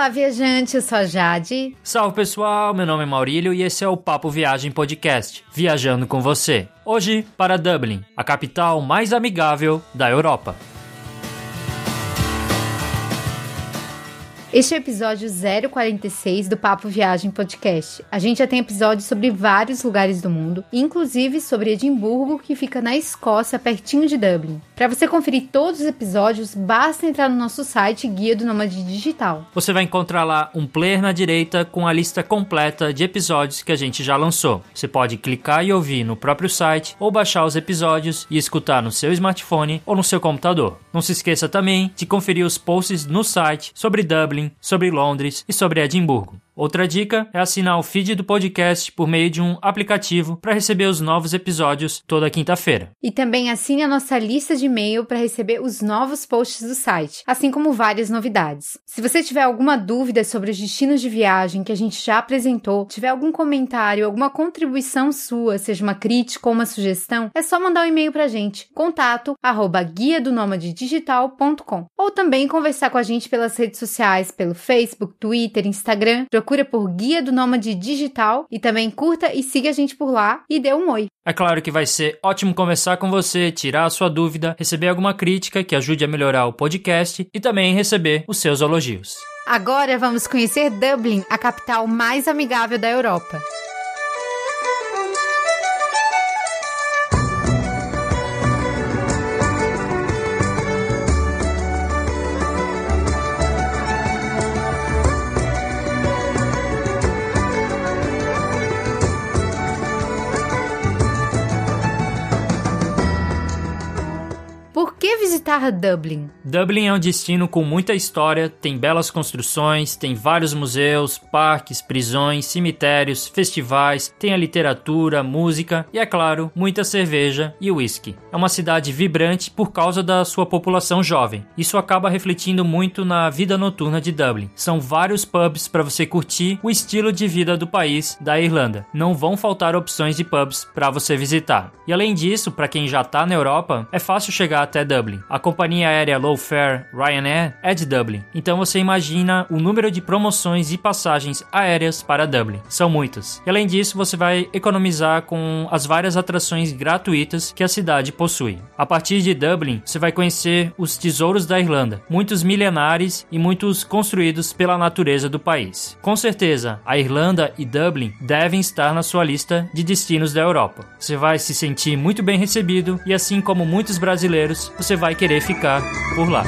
Olá, viajante, eu sou a Jade. Salve pessoal, meu nome é Maurílio e esse é o Papo Viagem Podcast, viajando com você. Hoje para Dublin, a capital mais amigável da Europa. Este é o episódio 046 do Papo Viagem Podcast. A gente já tem episódios sobre vários lugares do mundo, inclusive sobre Edimburgo, que fica na Escócia, pertinho de Dublin. Para você conferir todos os episódios, basta entrar no nosso site Guia do Nômade Digital. Você vai encontrar lá um player na direita com a lista completa de episódios que a gente já lançou. Você pode clicar e ouvir no próprio site ou baixar os episódios e escutar no seu smartphone ou no seu computador. Não se esqueça também de conferir os posts no site sobre Dublin Dublin, sobre Londres e sobre Edimburgo. Outra dica é assinar o feed do podcast por meio de um aplicativo para receber os novos episódios toda quinta-feira. E também assine a nossa lista de e-mail para receber os novos posts do site, assim como várias novidades. Se você tiver alguma dúvida sobre os destinos de viagem que a gente já apresentou, tiver algum comentário, alguma contribuição sua, seja uma crítica ou uma sugestão, é só mandar um e-mail para a gente, contato arroba guia do digital.com ou também conversar com a gente pelas redes sociais, pelo Facebook, Twitter, Instagram, por Guia do Nômade Digital e também curta e siga a gente por lá e dê um oi. É claro que vai ser ótimo conversar com você, tirar a sua dúvida, receber alguma crítica que ajude a melhorar o podcast e também receber os seus elogios. Agora vamos conhecer Dublin, a capital mais amigável da Europa. Dublin? Dublin é um destino com muita história, tem belas construções, tem vários museus, parques, prisões, cemitérios, festivais, tem a literatura, música e, é claro, muita cerveja e whisky. É uma cidade vibrante por causa da sua população jovem. Isso acaba refletindo muito na vida noturna de Dublin. São vários pubs para você curtir o estilo de vida do país da Irlanda. Não vão faltar opções de pubs para você visitar. E além disso, para quem já está na Europa, é fácil chegar até Dublin. A companhia aérea Low Fare Ryanair é de Dublin, então você imagina o número de promoções e passagens aéreas para Dublin. São muitas. E além disso, você vai economizar com as várias atrações gratuitas que a cidade possui. A partir de Dublin, você vai conhecer os tesouros da Irlanda, muitos milenares e muitos construídos pela natureza do país. Com certeza, a Irlanda e Dublin devem estar na sua lista de destinos da Europa. Você vai se sentir muito bem recebido e assim como muitos brasileiros, você vai querer ficar por lá.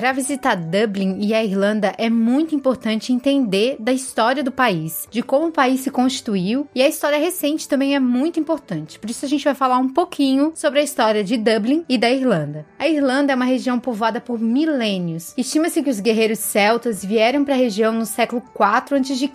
Para visitar Dublin e a Irlanda é muito importante entender da história do país, de como o país se constituiu e a história recente também é muito importante. Por isso a gente vai falar um pouquinho sobre a história de Dublin e da Irlanda. A Irlanda é uma região povoada por milênios. Estima-se que os guerreiros celtas vieram para a região no século 4 a.C.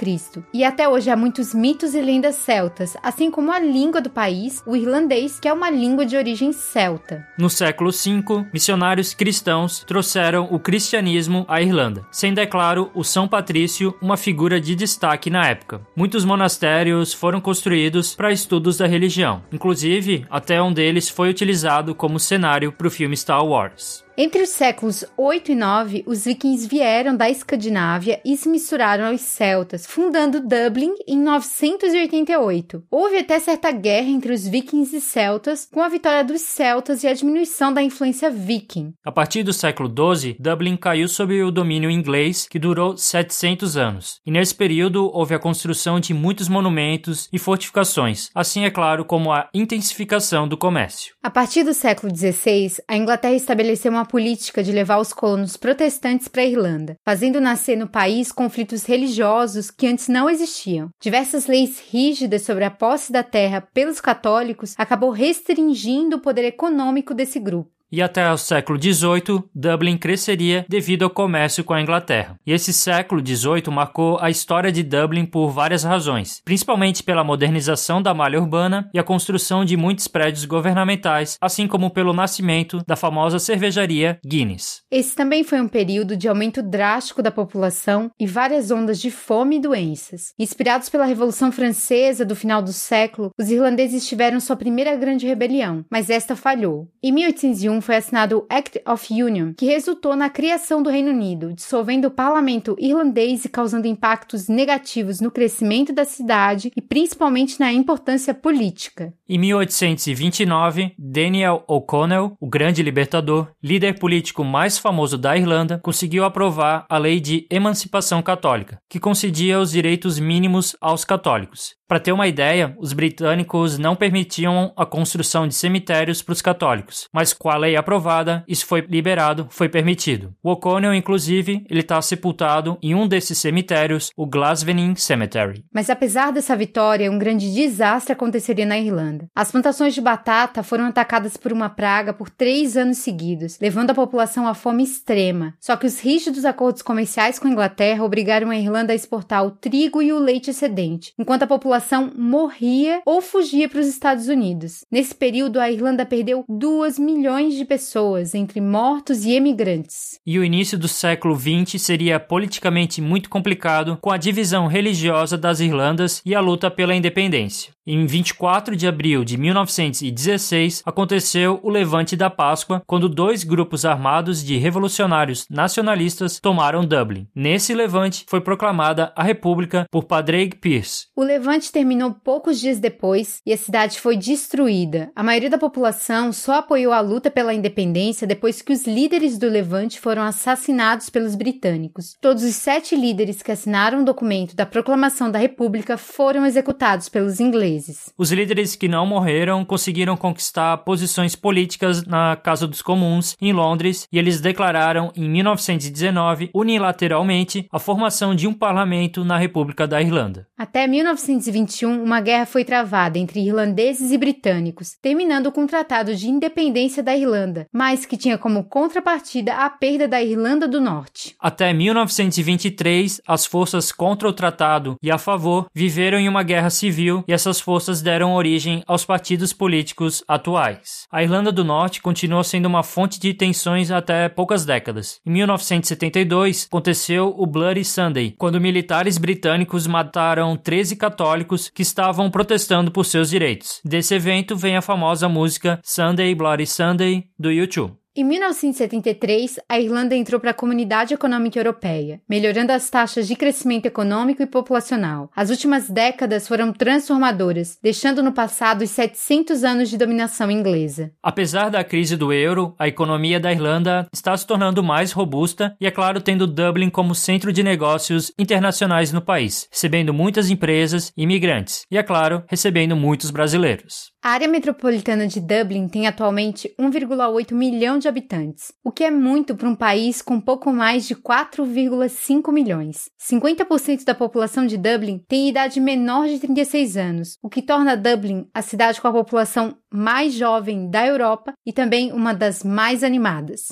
e até hoje há muitos mitos e lendas celtas, assim como a língua do país, o irlandês, que é uma língua de origem celta. No século V, missionários cristãos trouxeram o cristianismo à Irlanda, sendo, é claro, o São Patrício uma figura de destaque na época. Muitos monastérios foram construídos para estudos da religião, inclusive até um deles foi utilizado como cenário para o filme Star Wars. Entre os séculos 8 e 9, os vikings vieram da Escandinávia e se misturaram aos celtas, fundando Dublin em 988. Houve até certa guerra entre os vikings e celtas, com a vitória dos celtas e a diminuição da influência viking. A partir do século 12, Dublin caiu sob o domínio inglês, que durou 700 anos. E nesse período houve a construção de muitos monumentos e fortificações, assim é claro como a intensificação do comércio. A partir do século 16, a Inglaterra estabeleceu uma política de levar os colonos protestantes para a Irlanda, fazendo nascer no país conflitos religiosos que antes não existiam. Diversas leis rígidas sobre a posse da terra pelos católicos acabou restringindo o poder econômico desse grupo. E até o século XVIII, Dublin cresceria devido ao comércio com a Inglaterra. E esse século XVIII marcou a história de Dublin por várias razões, principalmente pela modernização da malha urbana e a construção de muitos prédios governamentais, assim como pelo nascimento da famosa cervejaria Guinness. Esse também foi um período de aumento drástico da população e várias ondas de fome e doenças. Inspirados pela Revolução Francesa do final do século, os irlandeses tiveram sua primeira grande rebelião, mas esta falhou. Em 1801 foi assinado o Act of Union, que resultou na criação do Reino Unido, dissolvendo o parlamento irlandês e causando impactos negativos no crescimento da cidade e principalmente na importância política. Em 1829, Daniel O'Connell, o grande libertador, líder político mais famoso da Irlanda, conseguiu aprovar a Lei de Emancipação Católica, que concedia os direitos mínimos aos católicos. Para ter uma ideia, os britânicos não permitiam a construção de cemitérios para os católicos, mas com a lei aprovada, isso foi liberado, foi permitido. O O'Connell, inclusive, ele está sepultado em um desses cemitérios, o Glasvenin Cemetery. Mas apesar dessa vitória, um grande desastre aconteceria na Irlanda. As plantações de batata foram atacadas por uma praga por três anos seguidos, levando a população à fome extrema. Só que os rígidos acordos comerciais com a Inglaterra obrigaram a Irlanda a exportar o trigo e o leite excedente, enquanto a população população morria ou fugia para os Estados Unidos. Nesse período, a Irlanda perdeu 2 milhões de pessoas, entre mortos e emigrantes. E o início do século XX seria politicamente muito complicado, com a divisão religiosa das Irlandas e a luta pela independência. Em 24 de abril de 1916, aconteceu o Levante da Páscoa, quando dois grupos armados de revolucionários nacionalistas tomaram Dublin. Nesse levante foi proclamada a República por Padraig Pearse. O levante terminou poucos dias depois e a cidade foi destruída. A maioria da população só apoiou a luta pela independência depois que os líderes do levante foram assassinados pelos britânicos. Todos os sete líderes que assinaram o documento da proclamação da República foram executados pelos ingleses países. Os líderes que não morreram conseguiram conquistar posições políticas na Casa dos Comuns, em Londres, e eles declararam em 1919, unilateralmente, a formação de um parlamento na República da Irlanda. Até 1921, uma guerra foi travada entre irlandeses e britânicos, terminando com o Tratado de Independência da Irlanda, mas que tinha como contrapartida a perda da Irlanda do Norte. Até 1923, as forças contra o tratado e a favor viveram em uma guerra civil e essas forças deram origem aos partidos políticos atuais. A Irlanda do Norte continuou sendo uma fonte de tensões até poucas décadas. Em 1972, aconteceu o Bloody Sunday, quando militares britânicos mataram 13 católicos que estavam protestando por seus direitos. Desse evento vem a famosa música Sunday Bloody Sunday do YouTube. Em 1973, a Irlanda entrou para a Comunidade Econômica Europeia, melhorando as taxas de crescimento econômico e populacional. As últimas décadas foram transformadoras, deixando no passado os 700 anos de dominação inglesa. Apesar da crise do euro, a economia da Irlanda está se tornando mais robusta e, é claro, tendo Dublin como centro de negócios internacionais no país, recebendo muitas empresas e imigrantes, e, é claro, recebendo muitos brasileiros. A área metropolitana de Dublin tem atualmente 1,8 milhão de habitantes, o que é muito para um país com pouco mais de 4,5 milhões. 50% da população de Dublin tem idade menor de 36 anos, o que torna Dublin a cidade com a população mais jovem da Europa e também uma das mais animadas.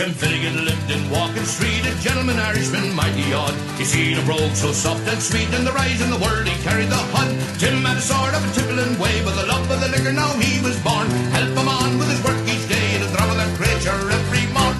Jim Finnegan lived in Walking Street, a gentleman Irishman, mighty odd. He seen a brogue so soft and sweet, and the rise in the world he carried the hod. Tim had a sort of a tippling way, but the love of the liquor now he was born. Help him on with his work each day, the drum of that creature every morn.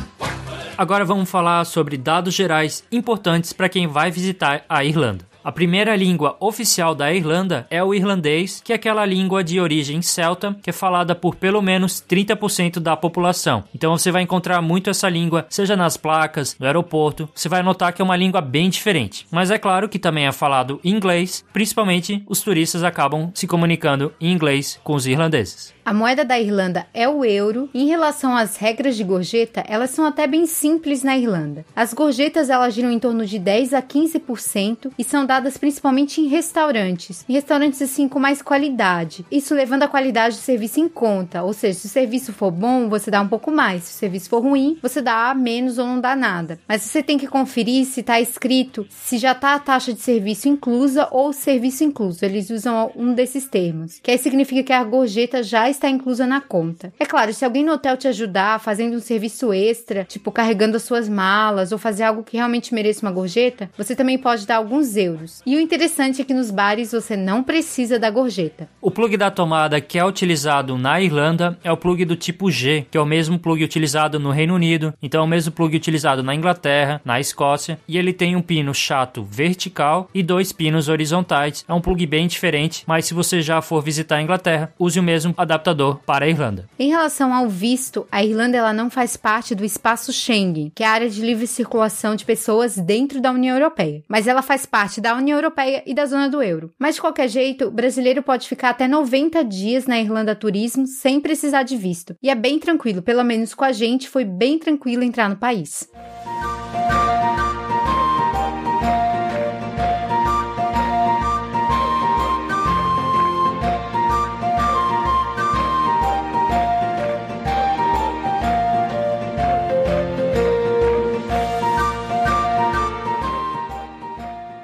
Agora vamos falar sobre dados gerais importantes para quem vai visitar a Irlanda. A primeira língua oficial da Irlanda é o irlandês, que é aquela língua de origem celta, que é falada por pelo menos 30% da população. Então você vai encontrar muito essa língua, seja nas placas, no aeroporto, você vai notar que é uma língua bem diferente. Mas é claro que também é falado inglês, principalmente os turistas acabam se comunicando em inglês com os irlandeses. A moeda da Irlanda é o euro. Em relação às regras de gorjeta, elas são até bem simples na Irlanda. As gorjetas elas giram em torno de 10 a 15% e são dadas principalmente em restaurantes, em restaurantes assim com mais qualidade. Isso levando a qualidade do serviço em conta, ou seja, se o serviço for bom, você dá um pouco mais, se o serviço for ruim, você dá menos ou não dá nada. Mas você tem que conferir se está escrito se já está a taxa de serviço inclusa ou serviço incluso. Eles usam um desses termos, que aí significa que a gorjeta já está inclusa na conta. É claro, se alguém no hotel te ajudar fazendo um serviço extra, tipo carregando as suas malas ou fazer algo que realmente mereça uma gorjeta, você também pode dar alguns euros. E o interessante é que nos bares você não precisa da gorjeta. O plug da tomada que é utilizado na Irlanda é o plug do tipo G, que é o mesmo plug utilizado no Reino Unido, então é o mesmo plug utilizado na Inglaterra, na Escócia, e ele tem um pino chato vertical e dois pinos horizontais. É um plug bem diferente, mas se você já for visitar a Inglaterra, use o mesmo adaptador para a Irlanda. Em relação ao visto, a Irlanda ela não faz parte do espaço Schengen, que é a área de livre circulação de pessoas dentro da União Europeia, mas ela faz parte da União Europeia e da zona do euro. Mas de qualquer jeito, o brasileiro pode ficar até 90 dias na Irlanda Turismo sem precisar de visto. E é bem tranquilo, pelo menos com a gente foi bem tranquilo entrar no país.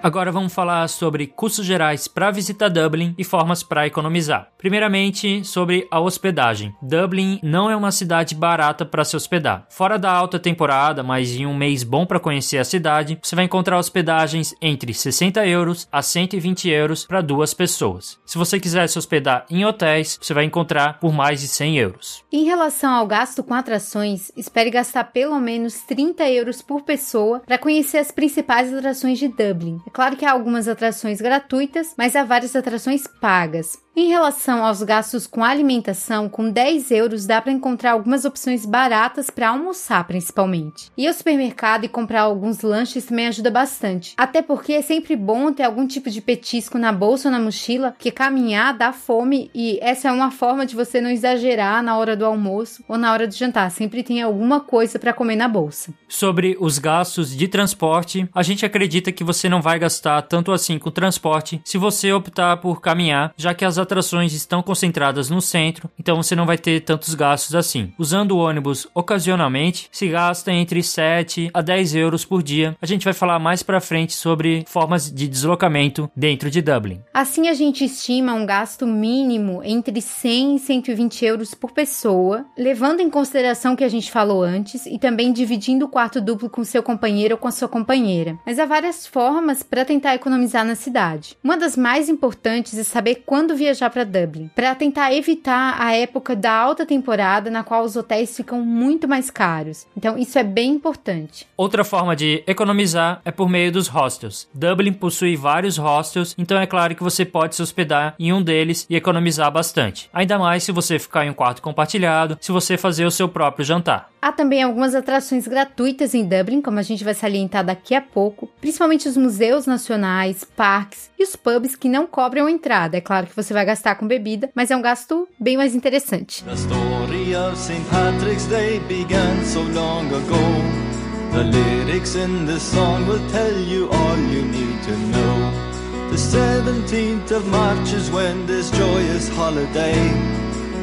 Agora vamos falar sobre custos gerais para visitar Dublin e formas para economizar. Primeiramente, sobre a hospedagem. Dublin não é uma cidade barata para se hospedar. Fora da alta temporada, mas em um mês bom para conhecer a cidade, você vai encontrar hospedagens entre 60 euros a 120 euros para duas pessoas. Se você quiser se hospedar em hotéis, você vai encontrar por mais de 100 euros. Em relação ao gasto com atrações, espere gastar pelo menos 30 euros por pessoa para conhecer as principais atrações de Dublin. É claro que há algumas atrações gratuitas, mas há várias atrações pagas. Em relação aos gastos com alimentação, com 10 euros dá para encontrar algumas opções baratas para almoçar, principalmente. Ir ao supermercado e comprar alguns lanches também ajuda bastante. Até porque é sempre bom ter algum tipo de petisco na bolsa ou na mochila, porque caminhar dá fome e essa é uma forma de você não exagerar na hora do almoço ou na hora do jantar. Sempre tem alguma coisa para comer na bolsa. Sobre os gastos de transporte, a gente acredita que você não vai gastar tanto assim com transporte se você optar por caminhar, já que as atrações estão concentradas no centro, então você não vai ter tantos gastos assim. Usando o ônibus ocasionalmente, se gasta entre 7 a 10 euros por dia. A gente vai falar mais para frente sobre formas de deslocamento dentro de Dublin. Assim, a gente estima um gasto mínimo entre 100 e 120 euros por pessoa, levando em consideração o que a gente falou antes e também dividindo o quarto duplo com seu companheiro ou com sua companheira. Mas há várias formas para tentar economizar na cidade. Uma das mais importantes é saber quando viajar viajar para Dublin, para tentar evitar a época da alta temporada na qual os hotéis ficam muito mais caros. Então, isso é bem importante. Outra forma de economizar é por meio dos hostels. Dublin possui vários hostels, então é claro que você pode se hospedar em um deles e economizar bastante. Ainda mais se você ficar em um quarto compartilhado, se você fazer o seu próprio jantar. Há também algumas atrações gratuitas em Dublin, como a gente vai salientar daqui a pouco, principalmente os museus nacionais, parques e os pubs que não cobram entrada. É claro que você vai gastar com bebida, mas é um gasto bem mais interessante. The story of St. Patrick's Day began so long ago. The lyrics in the song will tell you all you need to know. The 17th of March is when this joyous holiday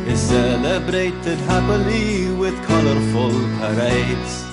is celebrated happily with colorful parades.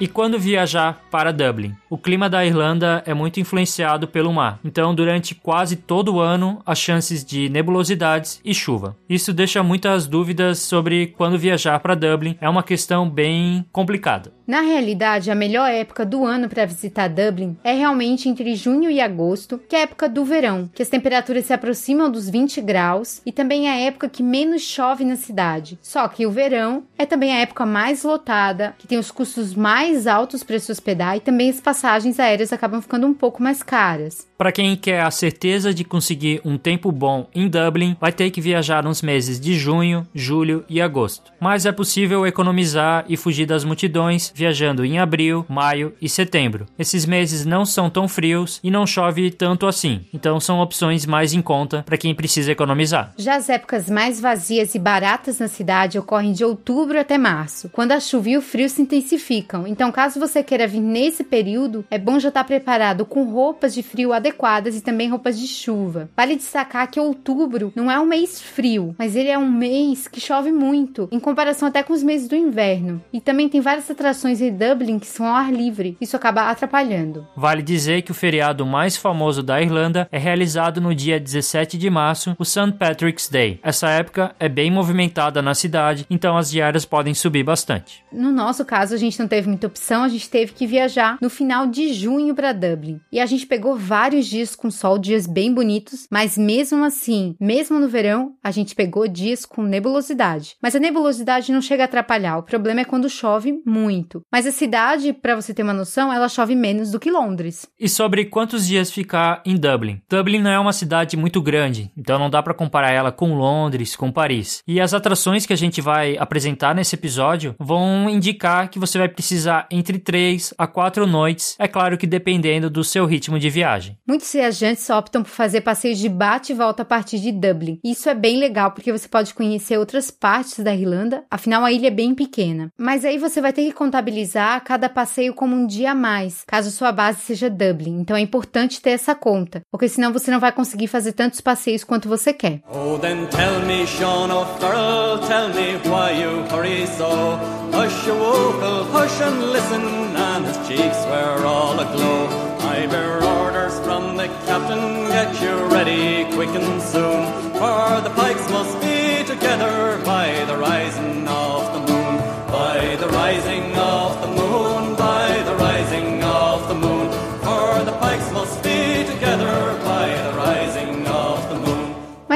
E quando viajar para Dublin? O clima da Irlanda é muito influenciado pelo mar, então durante quase todo o ano há chances de nebulosidades e chuva. Isso deixa muitas dúvidas sobre quando viajar para Dublin, é uma questão bem complicada. Na realidade, a melhor época do ano para visitar Dublin é realmente entre junho e agosto, que é a época do verão, que as temperaturas se aproximam dos 20 graus e também é a época que menos chove na cidade. Só que o verão é também a época mais lotada, que tem os custos mais altos para se hospedar e também as passagens aéreas acabam ficando um pouco mais caras. Para quem quer a certeza de conseguir um tempo bom em Dublin, vai ter que viajar nos meses de junho, julho e agosto. Mas é possível economizar e fugir das multidões viajando em abril, maio e setembro. Esses meses não são tão frios e não chove tanto assim, então são opções mais em conta para quem precisa economizar. Já as épocas mais vazias e baratas na cidade ocorrem de outubro até março, quando a chuva e o frio se intensificam. Então, caso você queira vir nesse período, é bom já estar preparado com roupas de frio adequadas e também roupas de chuva. Vale destacar que outubro não é um mês frio, mas ele é um mês que chove muito, em comparação até com os meses do inverno. E também tem várias atrações em Dublin que são ao ar livre. Isso acaba atrapalhando. Vale dizer que o feriado mais famoso da Irlanda é realizado no dia 17 de março, o St. Patrick's Day. Essa época é bem movimentada na cidade, então as diárias podem subir bastante. No nosso caso, a gente não teve muita opção, a gente teve que viajar no final de junho para Dublin. E a gente pegou vários dias com sol, dias bem bonitos, mas mesmo assim, mesmo no verão, a gente pegou dias com nebulosidade. Mas a nebulosidade não chega a atrapalhar, o problema é quando chove muito. Mas a cidade, para você ter uma noção, ela chove menos do que Londres. E sobre quantos dias ficar em Dublin? Dublin não é uma cidade muito grande, então não dá para comparar ela com Londres, com Paris. E as atrações que a gente vai apresentar nesse episódio vão indicar que você vai precisar entre 3 a 4 noites, é claro que dependendo do seu ritmo de viagem. Muitos viajantes optam por fazer passeios de bate e volta a partir de Dublin. Isso é bem legal porque você pode conhecer outras partes da Irlanda, afinal a ilha é bem pequena. Mas aí você vai ter que contabilizar cada passeio como um dia a mais, caso sua base seja Dublin. Então é importante ter essa conta, porque senão você não vai conseguir fazer tantos passeios quanto você quer. Oh, then tell me, Sean O'Farrell, tell me why you hurry so. Hush, your hush and listen, and his cheeks were all aglow. I bear orders from the captain, get you ready quick and soon, for the pikes must be together by the rising of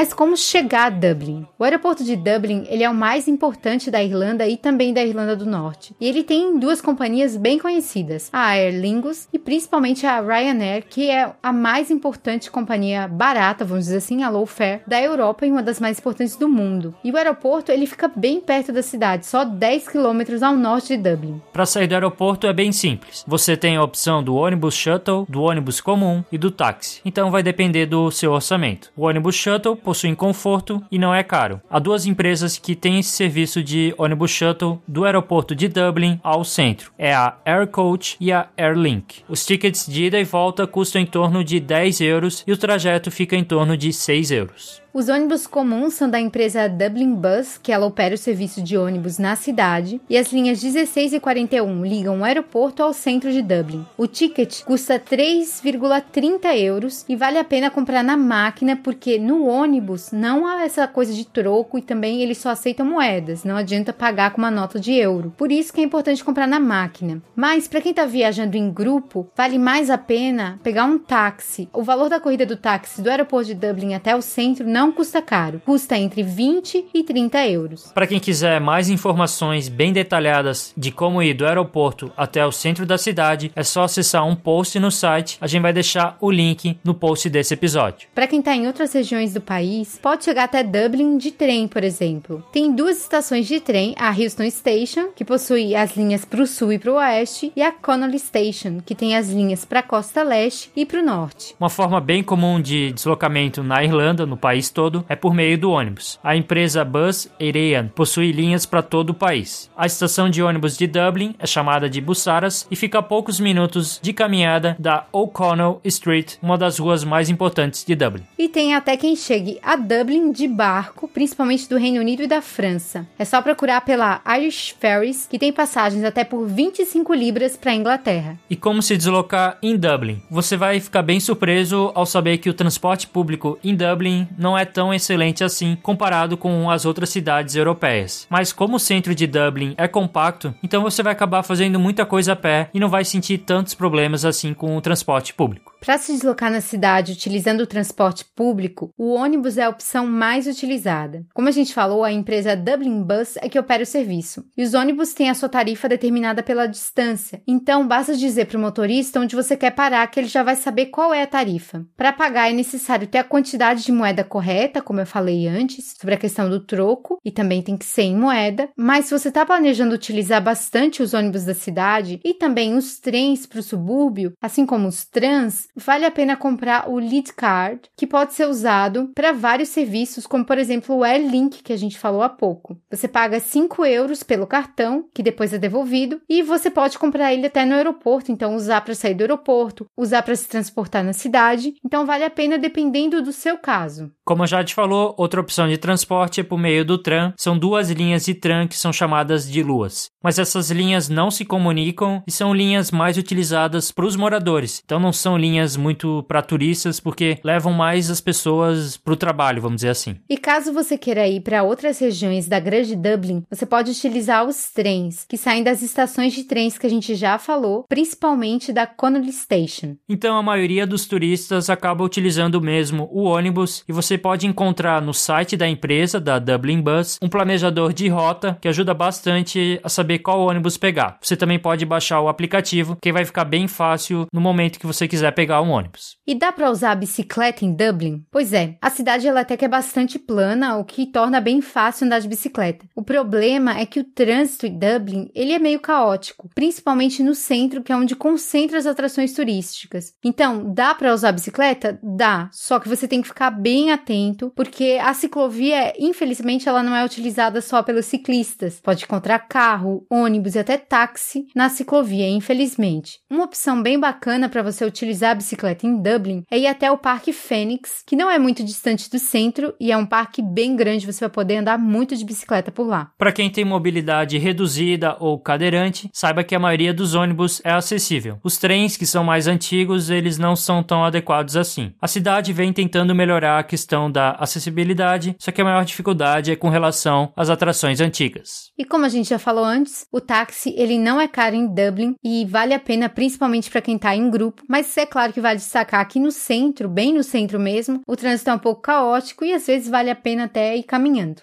Mas como chegar a Dublin? O aeroporto de Dublin ele é o mais importante da Irlanda e também da Irlanda do Norte. E ele tem duas companhias bem conhecidas, a Aer Lingus e principalmente a Ryanair, que é a mais importante companhia barata, vamos dizer assim, a low fare, da Europa e uma das mais importantes do mundo. E o aeroporto ele fica bem perto da cidade, só 10 quilômetros ao norte de Dublin. Para sair do aeroporto é bem simples. Você tem a opção do ônibus shuttle, do ônibus comum e do táxi. Então vai depender do seu orçamento. O ônibus shuttle possuem conforto e não é caro. Há duas empresas que têm esse serviço de ônibus shuttle do aeroporto de Dublin ao centro. É a Aircoach e a Airlink. Os tickets de ida e volta custam em torno de 10 euros e o trajeto fica em torno de 6 euros. Os ônibus comuns são da empresa Dublin Bus, que ela opera o serviço de ônibus na cidade, e as linhas 16 e 41 ligam o aeroporto ao centro de Dublin. O ticket custa 3,30 euros e vale a pena comprar na máquina porque no ônibus não há essa coisa de troco e também eles só aceitam moedas, não adianta pagar com uma nota de euro. Por isso que é importante comprar na máquina. Mas para quem está viajando em grupo, vale mais a pena pegar um táxi. O valor da corrida do táxi do aeroporto de Dublin até o centro não não custa caro, custa entre 20 e 30 euros. Para quem quiser mais informações bem detalhadas de como ir do aeroporto até o centro da cidade, é só acessar um post no site. A gente vai deixar o link no post desse episódio. Para quem está em outras regiões do país, pode chegar até Dublin de trem, por exemplo. Tem duas estações de trem, a Houston Station, que possui as linhas para o sul e para o oeste, e a Connolly Station, que tem as linhas para a costa leste e para o norte. Uma forma bem comum de deslocamento na Irlanda, no país todo é por meio do ônibus. A empresa Bus Erean possui linhas para todo o país. A estação de ônibus de Dublin é chamada de Bussaras e fica a poucos minutos de caminhada da O'Connell Street, uma das ruas mais importantes de Dublin. E tem até quem chegue a Dublin de barco, principalmente do Reino Unido e da França. É só procurar pela Irish Ferries, que tem passagens até por 25 libras para a Inglaterra. E como se deslocar em Dublin? Você vai ficar bem surpreso ao saber que o transporte público em Dublin não é é tão excelente assim comparado com as outras cidades europeias. Mas como o centro de Dublin é compacto, então você vai acabar fazendo muita coisa a pé e não vai sentir tantos problemas assim com o transporte público. Para se deslocar na cidade utilizando o transporte público, o ônibus é a opção mais utilizada. Como a gente falou, a empresa Dublin Bus é que opera o serviço. E os ônibus têm a sua tarifa determinada pela distância. Então, basta dizer para o motorista onde você quer parar que ele já vai saber qual é a tarifa. Para pagar é necessário ter a quantidade de moeda correta, como eu falei antes, sobre a questão do troco, e também tem que ser em moeda. Mas se você está planejando utilizar bastante os ônibus da cidade e também os trens para o subúrbio, assim como os trans, vale a pena comprar o Lead Card, que pode ser usado para vários serviços, como por exemplo o Airlink, que a gente falou há pouco. Você paga 5 euros pelo cartão, que depois é devolvido, e você pode comprar ele até no aeroporto, então usar para sair do aeroporto, usar para se transportar na cidade. Então vale a pena dependendo do seu caso. Como já te falou, outra opção de transporte é por meio do tram. São duas linhas de tram que são chamadas de luas. Mas essas linhas não se comunicam e são linhas mais utilizadas para os moradores. Então não são linhas muito para turistas porque levam mais as pessoas para o trabalho, vamos dizer assim. E caso você queira ir para outras regiões da Grande Dublin, você pode utilizar os trens que saem das estações de trens que a gente já falou, principalmente da Connolly Station. Então a maioria dos turistas acaba utilizando mesmo o ônibus e você pode encontrar no site da empresa da Dublin Bus um planejador de rota que ajuda bastante a saber qual ônibus pegar. Você também pode baixar o aplicativo, que vai ficar bem fácil no momento que você quiser pegar um ônibus. E dá para usar a bicicleta em Dublin? Pois é, a cidade ela até que é bastante plana, o que torna bem fácil andar de bicicleta. O problema é que o trânsito em Dublin, ele é meio caótico, principalmente no centro, que é onde concentra as atrações turísticas. Então, dá para usar a bicicleta? Dá, só que você tem que ficar bem atento, porque a ciclovia, infelizmente, ela não é utilizada só pelos ciclistas. Pode encontrar carro, ônibus e até táxi na ciclovia, infelizmente. Uma opção bem bacana para você utilizar a bicicleta em Dublin é ir até o Parque Fênix, que não é muito distante do centro e é um parque bem grande, você vai poder andar muito de bicicleta por lá. Para quem tem mobilidade reduzida ou cadeirante, saiba que a maioria dos ônibus é acessível. Os trens, que são mais antigos, eles não são tão adequados assim. A cidade vem tentando melhorar a questão da acessibilidade, só que a maior dificuldade é com relação às atrações antigas. E como a gente já falou antes, o táxi ele não é caro em Dublin e vale a pena principalmente para quem está em grupo, mas é claro que vale destacar que no centro, bem no centro mesmo, o trânsito é um pouco caótico e às vezes vale a pena até ir caminhando.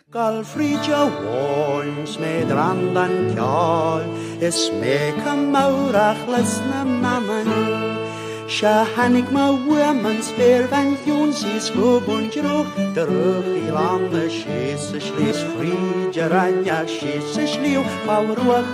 Se hannig ma woman speer van joen si skobun droog de rug i lande se slies fri ranja se sliu pa roach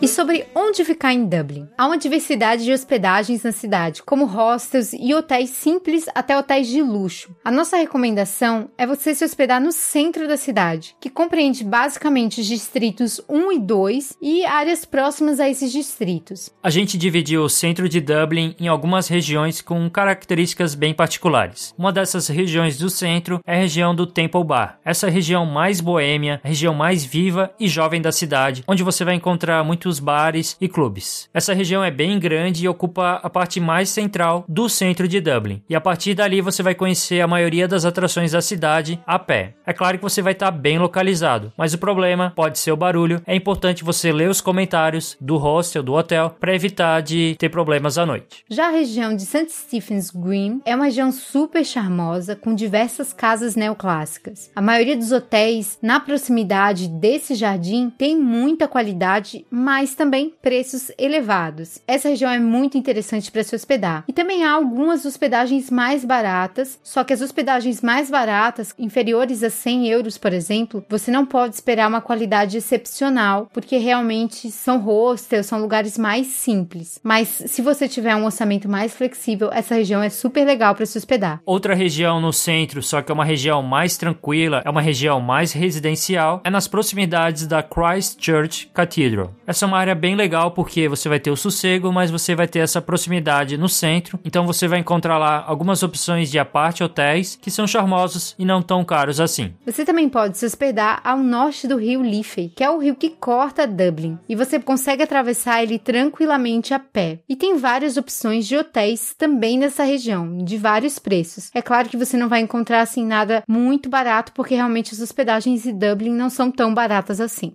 E sobre onde ficar em Dublin? Há uma diversidade de hospedagens na cidade, como hostels e hotéis simples até hotéis de luxo. A nossa recomendação é você se hospedar no centro da cidade, que compreende basicamente os distritos 1 e 2 e áreas próximas a esses distritos. A gente dividiu o centro de Dublin em algumas regiões com características bem particulares. Uma dessas regiões do centro é a região do Temple Bar, essa região mais boêmia, região mais viva e jovem da cidade cidade, onde você vai encontrar muitos bares e clubes. Essa região é bem grande e ocupa a parte mais central do centro de Dublin. E a partir dali você vai conhecer a maioria das atrações da cidade a pé. É claro que você vai estar bem localizado, mas o problema pode ser o barulho. É importante você ler os comentários do hostel, do hotel, para evitar de ter problemas à noite. Já a região de St. Stephen's Green é uma região super charmosa com diversas casas neoclássicas. A maioria dos hotéis na proximidade desse jardim tem muita qualidade, mas também preços elevados. Essa região é muito interessante para se hospedar. E também há algumas hospedagens mais baratas, só que as hospedagens mais baratas, inferiores a 100 euros, por exemplo, você não pode esperar uma qualidade excepcional, porque realmente são hostels, são lugares mais simples. Mas se você tiver um orçamento mais flexível, essa região é super legal para se hospedar. Outra região no centro, só que é uma região mais tranquila, é uma região mais residencial, é nas proximidades da Christchurch Church Cathedral. Essa é uma área bem legal porque você vai ter o sossego, mas você vai ter essa proximidade no centro. Então você vai encontrar lá algumas opções de aparte hotéis que são charmosos e não tão caros assim. Você também pode se hospedar ao norte do rio Liffey, que é o rio que corta Dublin, e você consegue atravessar ele tranquilamente a pé. E tem várias opções de hotéis também nessa região, de vários preços. É claro que você não vai encontrar assim nada muito barato, porque realmente as hospedagens em Dublin não são tão baratas assim.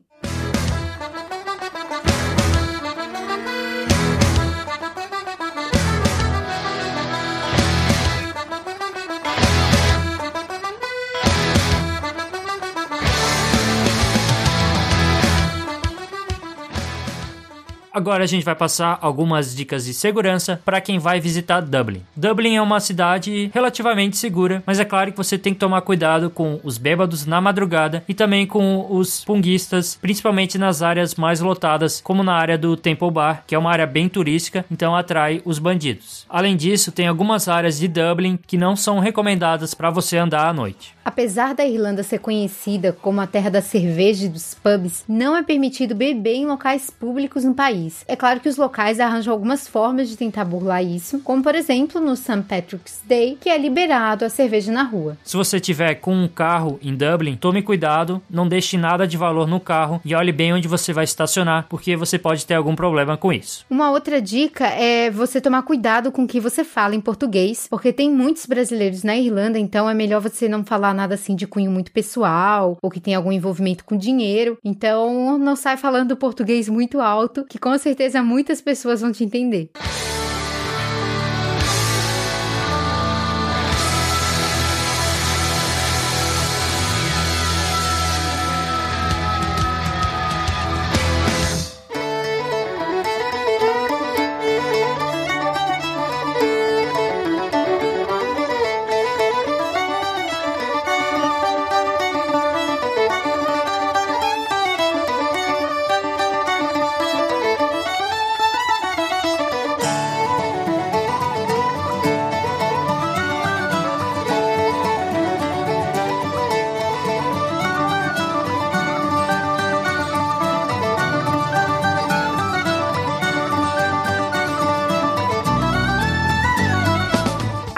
Agora a gente vai passar algumas dicas de segurança para quem vai visitar Dublin. Dublin é uma cidade relativamente segura, mas é claro que você tem que tomar cuidado com os bêbados na madrugada e também com os punguistas, principalmente nas áreas mais lotadas, como na área do Temple Bar, que é uma área bem turística, então atrai os bandidos. Além disso, tem algumas áreas de Dublin que não são recomendadas para você andar à noite. Apesar da Irlanda ser conhecida como a terra da cerveja e dos pubs, não é permitido beber em locais públicos no país. É claro que os locais arranjam algumas formas de tentar burlar isso, como por exemplo no St. Patrick's Day, que é liberado a cerveja na rua. Se você tiver com um carro em Dublin, tome cuidado, não deixe nada de valor no carro e olhe bem onde você vai estacionar, porque você pode ter algum problema com isso. Uma outra dica é você tomar cuidado com o que você fala em português, porque tem muitos brasileiros na Irlanda, então é melhor você não falar nada assim de cunho muito pessoal ou que tem algum envolvimento com dinheiro. Então, não sai falando português muito alto, que com certeza muitas pessoas vão te entender.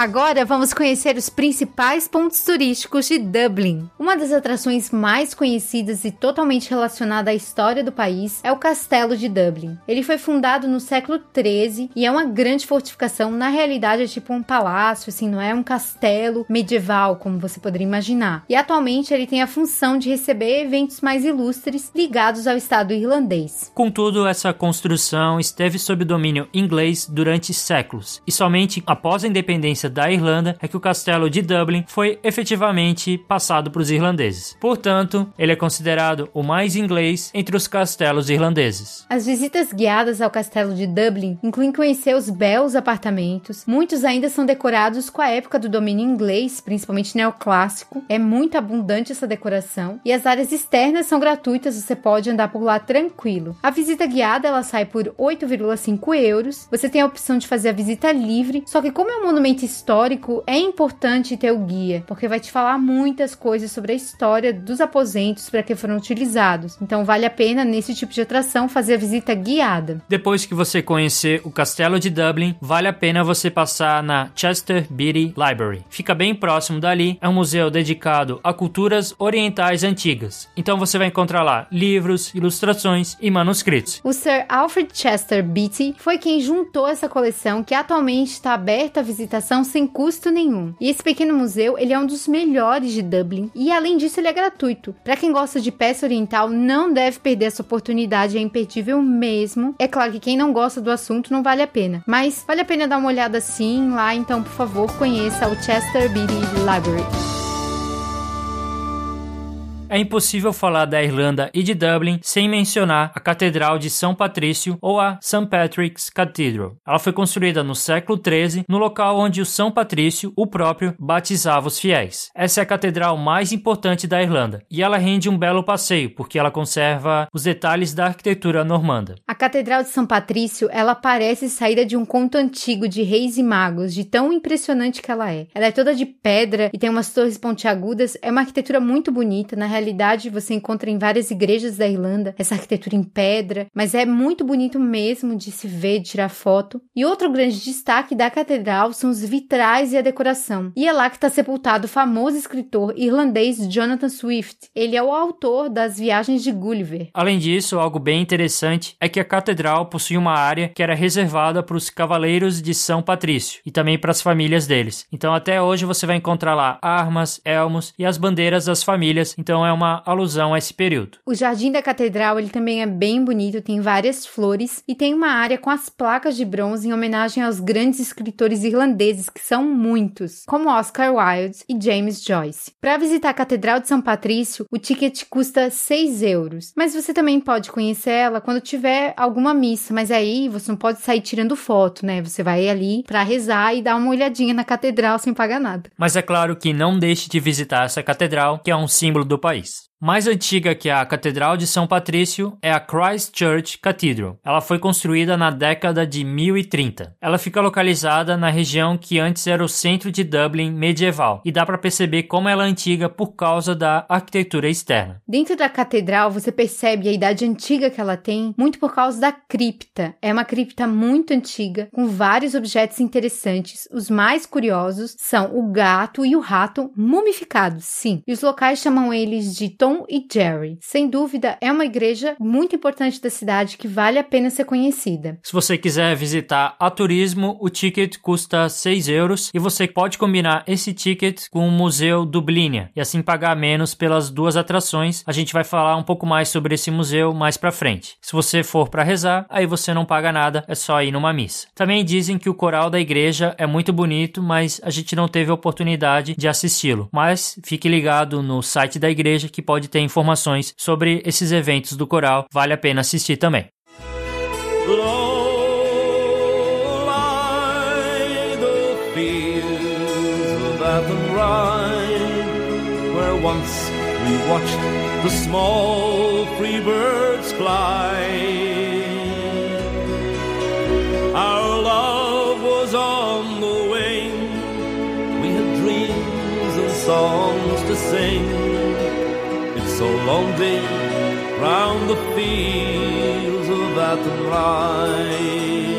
Agora vamos conhecer os principais pontos turísticos de Dublin. Uma das atrações mais conhecidas e totalmente relacionada à história do país é o Castelo de Dublin. Ele foi fundado no século 13 e é uma grande fortificação. Na realidade, é tipo um palácio, assim, não é um castelo medieval como você poderia imaginar. E atualmente ele tem a função de receber eventos mais ilustres ligados ao Estado irlandês. Contudo, essa construção esteve sob domínio inglês durante séculos e somente após a independência da Irlanda é que o castelo de Dublin foi efetivamente passado para os irlandeses. Portanto, ele é considerado o mais inglês entre os castelos irlandeses. As visitas guiadas ao castelo de Dublin incluem conhecer os belos apartamentos. Muitos ainda são decorados com a época do domínio inglês, principalmente neoclássico. É muito abundante essa decoração e as áreas externas são gratuitas, você pode andar por lá tranquilo. A visita guiada ela sai por 8,5 euros. Você tem a opção de fazer a visita livre, só que como é um monumento histórico histórico, é importante ter o guia, porque vai te falar muitas coisas sobre a história dos aposentos para que foram utilizados. Então vale a pena nesse tipo de atração fazer a visita guiada. Depois que você conhecer o Castelo de Dublin, vale a pena você passar na Chester Beatty Library. Fica bem próximo dali, é um museu dedicado a culturas orientais antigas. Então você vai encontrar lá livros, ilustrações e manuscritos. O Sir Alfred Chester Beatty foi quem juntou essa coleção que atualmente está aberta à visitação sem custo nenhum. E esse pequeno museu, ele é um dos melhores de Dublin e além disso ele é gratuito. Para quem gosta de peça oriental, não deve perder essa oportunidade, é imperdível mesmo. É claro que quem não gosta do assunto não vale a pena, mas vale a pena dar uma olhada sim lá, então por favor, conheça o Chester Beatty Library. É impossível falar da Irlanda e de Dublin sem mencionar a Catedral de São Patrício ou a St. Patrick's Cathedral. Ela foi construída no século XIII, no local onde o São Patrício, o próprio, batizava os fiéis. Essa é a catedral mais importante da Irlanda e ela rende um belo passeio porque ela conserva os detalhes da arquitetura normanda. A Catedral de São Patrício, ela parece saída de um conto antigo de reis e magos, de tão impressionante que ela é. Ela é toda de pedra e tem umas torres pontiagudas, é uma arquitetura muito bonita, na realidade você encontra em várias igrejas da Irlanda essa arquitetura em pedra, mas é muito bonito mesmo de se ver, de tirar foto. E outro grande destaque da catedral são os vitrais e a decoração. E é lá que está sepultado o famoso escritor irlandês Jonathan Swift. Ele é o autor das Viagens de Gulliver. Além disso, algo bem interessante é que a catedral possui uma área que era reservada para os cavaleiros de São Patrício e também para as famílias deles. Então até hoje você vai encontrar lá armas, elmos e as bandeiras das famílias. Então é é uma alusão a esse período. O jardim da catedral ele também é bem bonito, tem várias flores e tem uma área com as placas de bronze em homenagem aos grandes escritores irlandeses, que são muitos, como Oscar Wilde e James Joyce. Para visitar a Catedral de São Patrício, o ticket custa 6 euros, mas você também pode conhecer ela quando tiver alguma missa, mas aí você não pode sair tirando foto, né? Você vai ali para rezar e dar uma olhadinha na catedral sem pagar nada. Mas é claro que não deixe de visitar essa catedral, que é um símbolo do país. race Mais antiga que a Catedral de São Patrício é a Christ Church Cathedral. Ela foi construída na década de 1030. Ela fica localizada na região que antes era o centro de Dublin medieval e dá para perceber como ela é antiga por causa da arquitetura externa. Dentro da catedral você percebe a idade antiga que ela tem, muito por causa da cripta. É uma cripta muito antiga com vários objetos interessantes. Os mais curiosos são o gato e o rato mumificados, sim. E os locais chamam eles de Tom Tom e Jerry. Sem dúvida, é uma igreja muito importante da cidade que vale a pena ser conhecida. Se você quiser visitar a turismo, o ticket custa 6 euros e você pode combinar esse ticket com o Museu Dublinia e assim pagar menos pelas duas atrações. A gente vai falar um pouco mais sobre esse museu mais pra frente. Se você for para rezar, aí você não paga nada, é só ir numa missa. Também dizem que o coral da igreja é muito bonito, mas a gente não teve a oportunidade de assisti-lo. Mas fique ligado no site da igreja que pode pode ter informações sobre esses eventos do coral, vale a pena assistir também. songs to sing. So lonely round the fields of Athenry.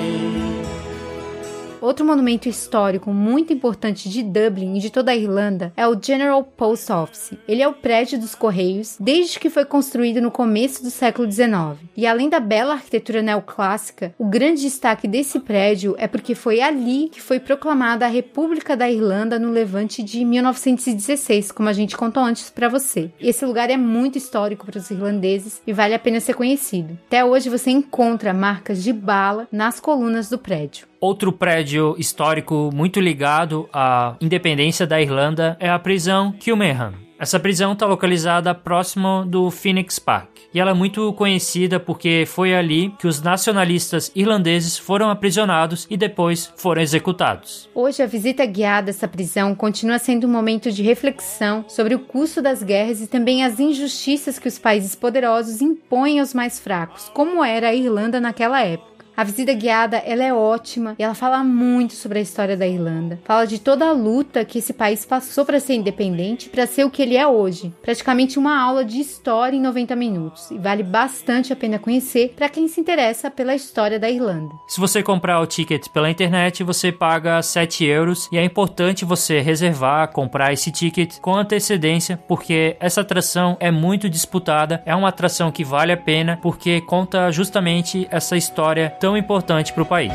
Outro monumento histórico muito importante de Dublin e de toda a Irlanda é o General Post Office. Ele é o prédio dos Correios desde que foi construído no começo do século XIX. E além da bela arquitetura neoclássica, o grande destaque desse prédio é porque foi ali que foi proclamada a República da Irlanda no Levante de 1916, como a gente contou antes para você. Esse lugar é muito histórico para os irlandeses e vale a pena ser conhecido. Até hoje você encontra marcas de bala nas colunas do prédio. Outro prédio histórico muito ligado à independência da Irlanda é a prisão Kilmainham. Essa prisão está localizada próximo do Phoenix Park e ela é muito conhecida porque foi ali que os nacionalistas irlandeses foram aprisionados e depois foram executados. Hoje, a visita guiada a essa prisão continua sendo um momento de reflexão sobre o custo das guerras e também as injustiças que os países poderosos impõem aos mais fracos, como era a Irlanda naquela época. A visita guiada, ela é ótima e ela fala muito sobre a história da Irlanda. Fala de toda a luta que esse país passou para ser independente, para ser o que ele é hoje. Praticamente uma aula de história em 90 minutos e vale bastante a pena conhecer para quem se interessa pela história da Irlanda. Se você comprar o ticket pela internet, você paga 7 euros e é importante você reservar, comprar esse ticket com antecedência, porque essa atração é muito disputada, é uma atração que vale a pena porque conta justamente essa história tão importante para o país.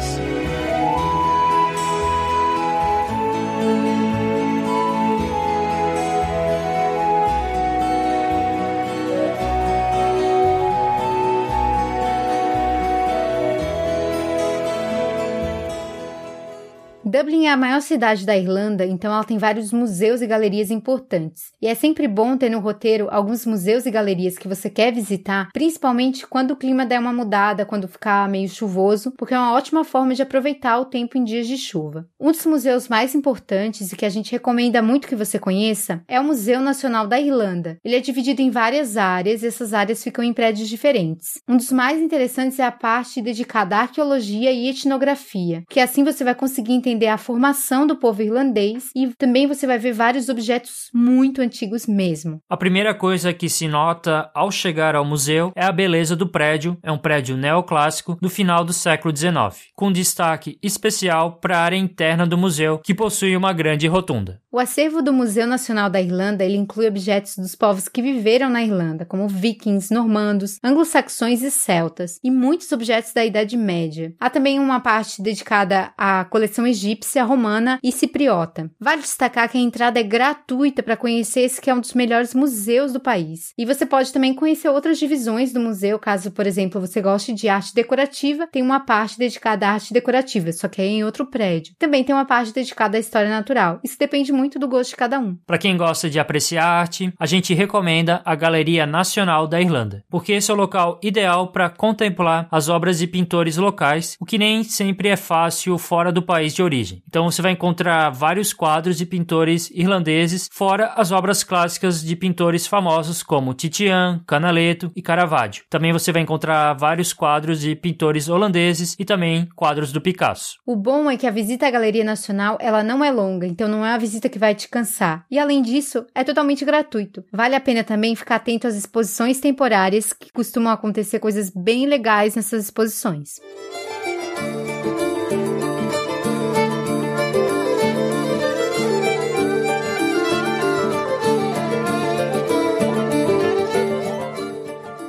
Dublin é a maior cidade da Irlanda, então ela tem vários museus e galerias importantes. E é sempre bom ter no roteiro alguns museus e galerias que você quer visitar, principalmente quando o clima der uma mudada, quando ficar meio chuvoso, porque é uma ótima forma de aproveitar o tempo em dias de chuva. Um dos museus mais importantes e que a gente recomenda muito que você conheça é o Museu Nacional da Irlanda. Ele é dividido em várias áreas e essas áreas ficam em prédios diferentes. Um dos mais interessantes é a parte dedicada à arqueologia e etnografia, que assim você vai conseguir entender entender a formação do povo irlandês e também você vai ver vários objetos muito antigos mesmo. A primeira coisa que se nota ao chegar ao museu é a beleza do prédio. É um prédio neoclássico do final do século XIX, com destaque especial para a área interna do museu, que possui uma grande rotunda. O acervo do Museu Nacional da Irlanda ele inclui objetos dos povos que viveram na Irlanda, como vikings, normandos, anglo-saxões e celtas, e muitos objetos da Idade Média. Há também uma parte dedicada à coleção egípcia egípcia, romana e cipriota. Vale destacar que a entrada é gratuita para conhecer esse que é um dos melhores museus do país. E você pode também conhecer outras divisões do museu, caso, por exemplo, você goste de arte decorativa, tem uma parte dedicada à arte decorativa, só que é em outro prédio. Também tem uma parte dedicada à história natural. Isso depende muito do gosto de cada um. Para quem gosta de apreciar arte, a gente recomenda a Galeria Nacional da Irlanda, porque esse é o local ideal para contemplar as obras de pintores locais, o que nem sempre é fácil fora do país de origem. Então você vai encontrar vários quadros de pintores irlandeses, fora as obras clássicas de pintores famosos como Titian, Canaletto e Caravaggio. Também você vai encontrar vários quadros de pintores holandeses e também quadros do Picasso. O bom é que a visita à Galeria Nacional ela não é longa, então não é uma visita que vai te cansar. E além disso, é totalmente gratuito. Vale a pena também ficar atento às exposições temporárias, que costumam acontecer coisas bem legais nessas exposições.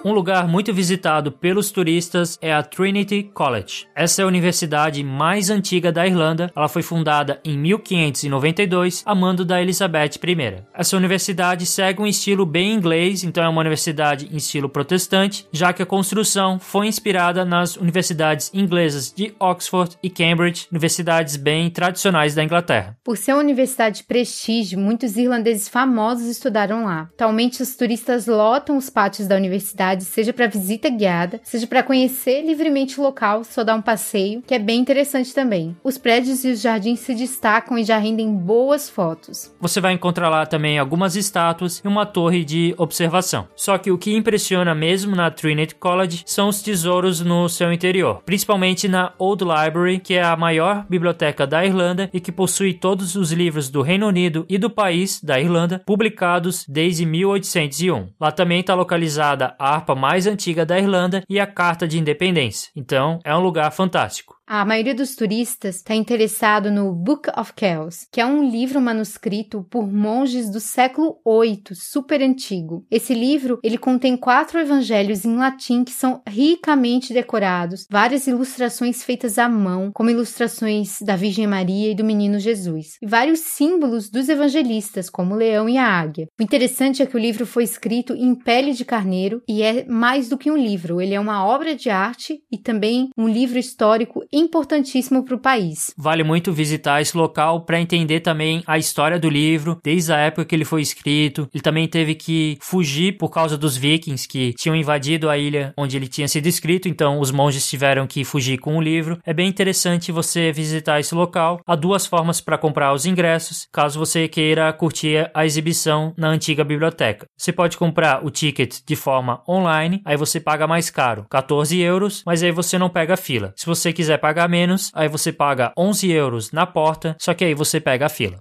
Um lugar muito visitado pelos turistas é a Trinity College. Essa é a universidade mais antiga da Irlanda. Ela foi fundada em 1592 a mando da Elizabeth I. Essa universidade segue um estilo bem inglês, então é uma universidade em estilo protestante, já que a construção foi inspirada nas universidades inglesas de Oxford e Cambridge, universidades bem tradicionais da Inglaterra. Por ser uma universidade de prestígio, muitos irlandeses famosos estudaram lá. Atualmente, os turistas lotam os pátios da universidade cidade, seja para visita guiada, seja para conhecer livremente o local, só dar um passeio, que é bem interessante também. Os prédios e os jardins se destacam e já rendem boas fotos. Você vai encontrar lá também algumas estátuas e uma torre de observação. Só que o que impressiona mesmo na Trinity College são os tesouros no seu interior, principalmente na Old Library, que é a maior biblioteca da Irlanda e que possui todos os livros do Reino Unido e do país da Irlanda publicados desde 1801. Lá também está localizada a mais antiga da Irlanda e a Carta de Independência. Então, é um lugar fantástico. A maioria dos turistas está interessado no Book of Kells, que é um livro manuscrito por monges do século VIII, super antigo. Esse livro ele contém quatro evangelhos em latim que são ricamente decorados, várias ilustrações feitas à mão, como ilustrações da Virgem Maria e do Menino Jesus, e vários símbolos dos evangelistas, como o leão e a águia. O interessante é que o livro foi escrito em pele de carneiro e é mais do que um livro, ele é uma obra de arte e também um livro histórico importantíssimo para o país. Vale muito visitar esse local para entender também a história do livro, desde a época que ele foi escrito. Ele também teve que fugir por causa dos vikings que tinham invadido a ilha onde ele tinha sido escrito, então os monges tiveram que fugir com o livro. É bem interessante você visitar esse local. Há duas formas para comprar os ingressos, caso você queira curtir a exibição na antiga biblioteca. Você pode comprar o ticket de forma online, aí você paga mais caro, 14 euros, mas aí você não pega fila. Se você quiser pagar menos, aí você paga 11 euros na porta, só que aí você pega a fila.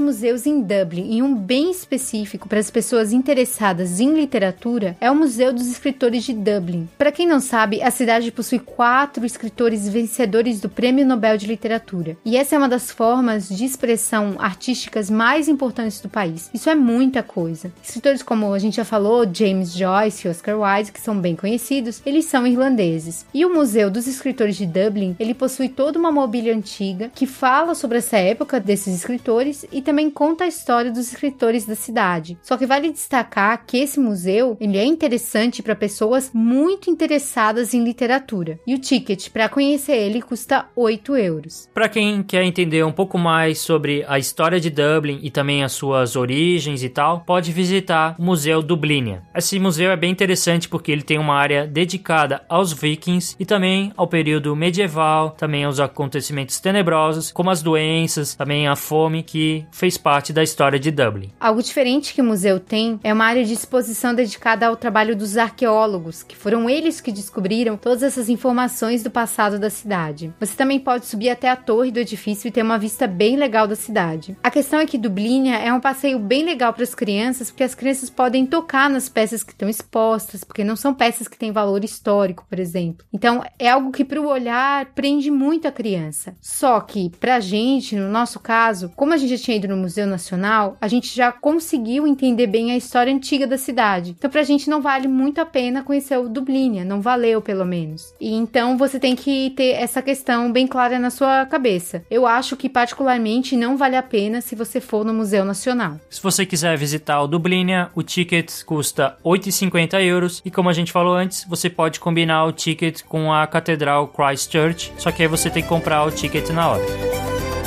Museus em Dublin e um bem específico para as pessoas interessadas em literatura é o Museu dos Escritores de Dublin. Para quem não sabe, a cidade possui quatro escritores vencedores do Prêmio Nobel de Literatura. E essa é uma das formas de expressão artísticas mais importantes do país. Isso é muita coisa. Escritores como a gente já falou, James Joyce e Oscar Wilde, que são bem conhecidos, eles são irlandeses. E o Museu dos Escritores de Dublin, ele possui toda uma mobília antiga que fala sobre essa época desses escritores e também conta a história dos escritores da cidade. Só que vale destacar que esse museu ele é interessante para pessoas muito interessadas em literatura. E o ticket para conhecer ele custa 8 euros. Para quem quer entender um pouco mais sobre a história de Dublin e também as suas origens e tal, pode visitar o Museu Dublinia. Esse museu é bem interessante porque ele tem uma área dedicada aos vikings e também ao período medieval, também aos acontecimentos tenebrosos, como as doenças, também a fome que fez parte da história de Dublin. Algo diferente que o museu tem é uma área de exposição dedicada ao trabalho dos arqueólogos, que foram eles que descobriram todas essas informações do passado da cidade. Você também pode subir até a torre do edifício e ter uma vista bem legal da cidade. A questão é que Dublínia é um passeio bem legal para as crianças, porque as crianças podem tocar nas peças que estão expostas, porque não são peças que têm valor histórico, por exemplo. Então, é algo que para o olhar prende muito a criança. Só que pra gente, no nosso caso, como a gente já tinha ido no Museu Nacional, a gente já conseguiu entender bem a história antiga da cidade. Então, pra gente não vale muito a pena conhecer o Dublínia, não valeu pelo menos. E então você tem que ter essa questão bem clara na sua cabeça. Eu acho que particularmente não vale a pena se você for no Museu Nacional. Se você quiser visitar o Dublínia, o ticket custa 8,50 euros e como a gente falou antes, você pode combinar o ticket com a Catedral Christchurch, só que aí você tem que comprar o ticket na hora.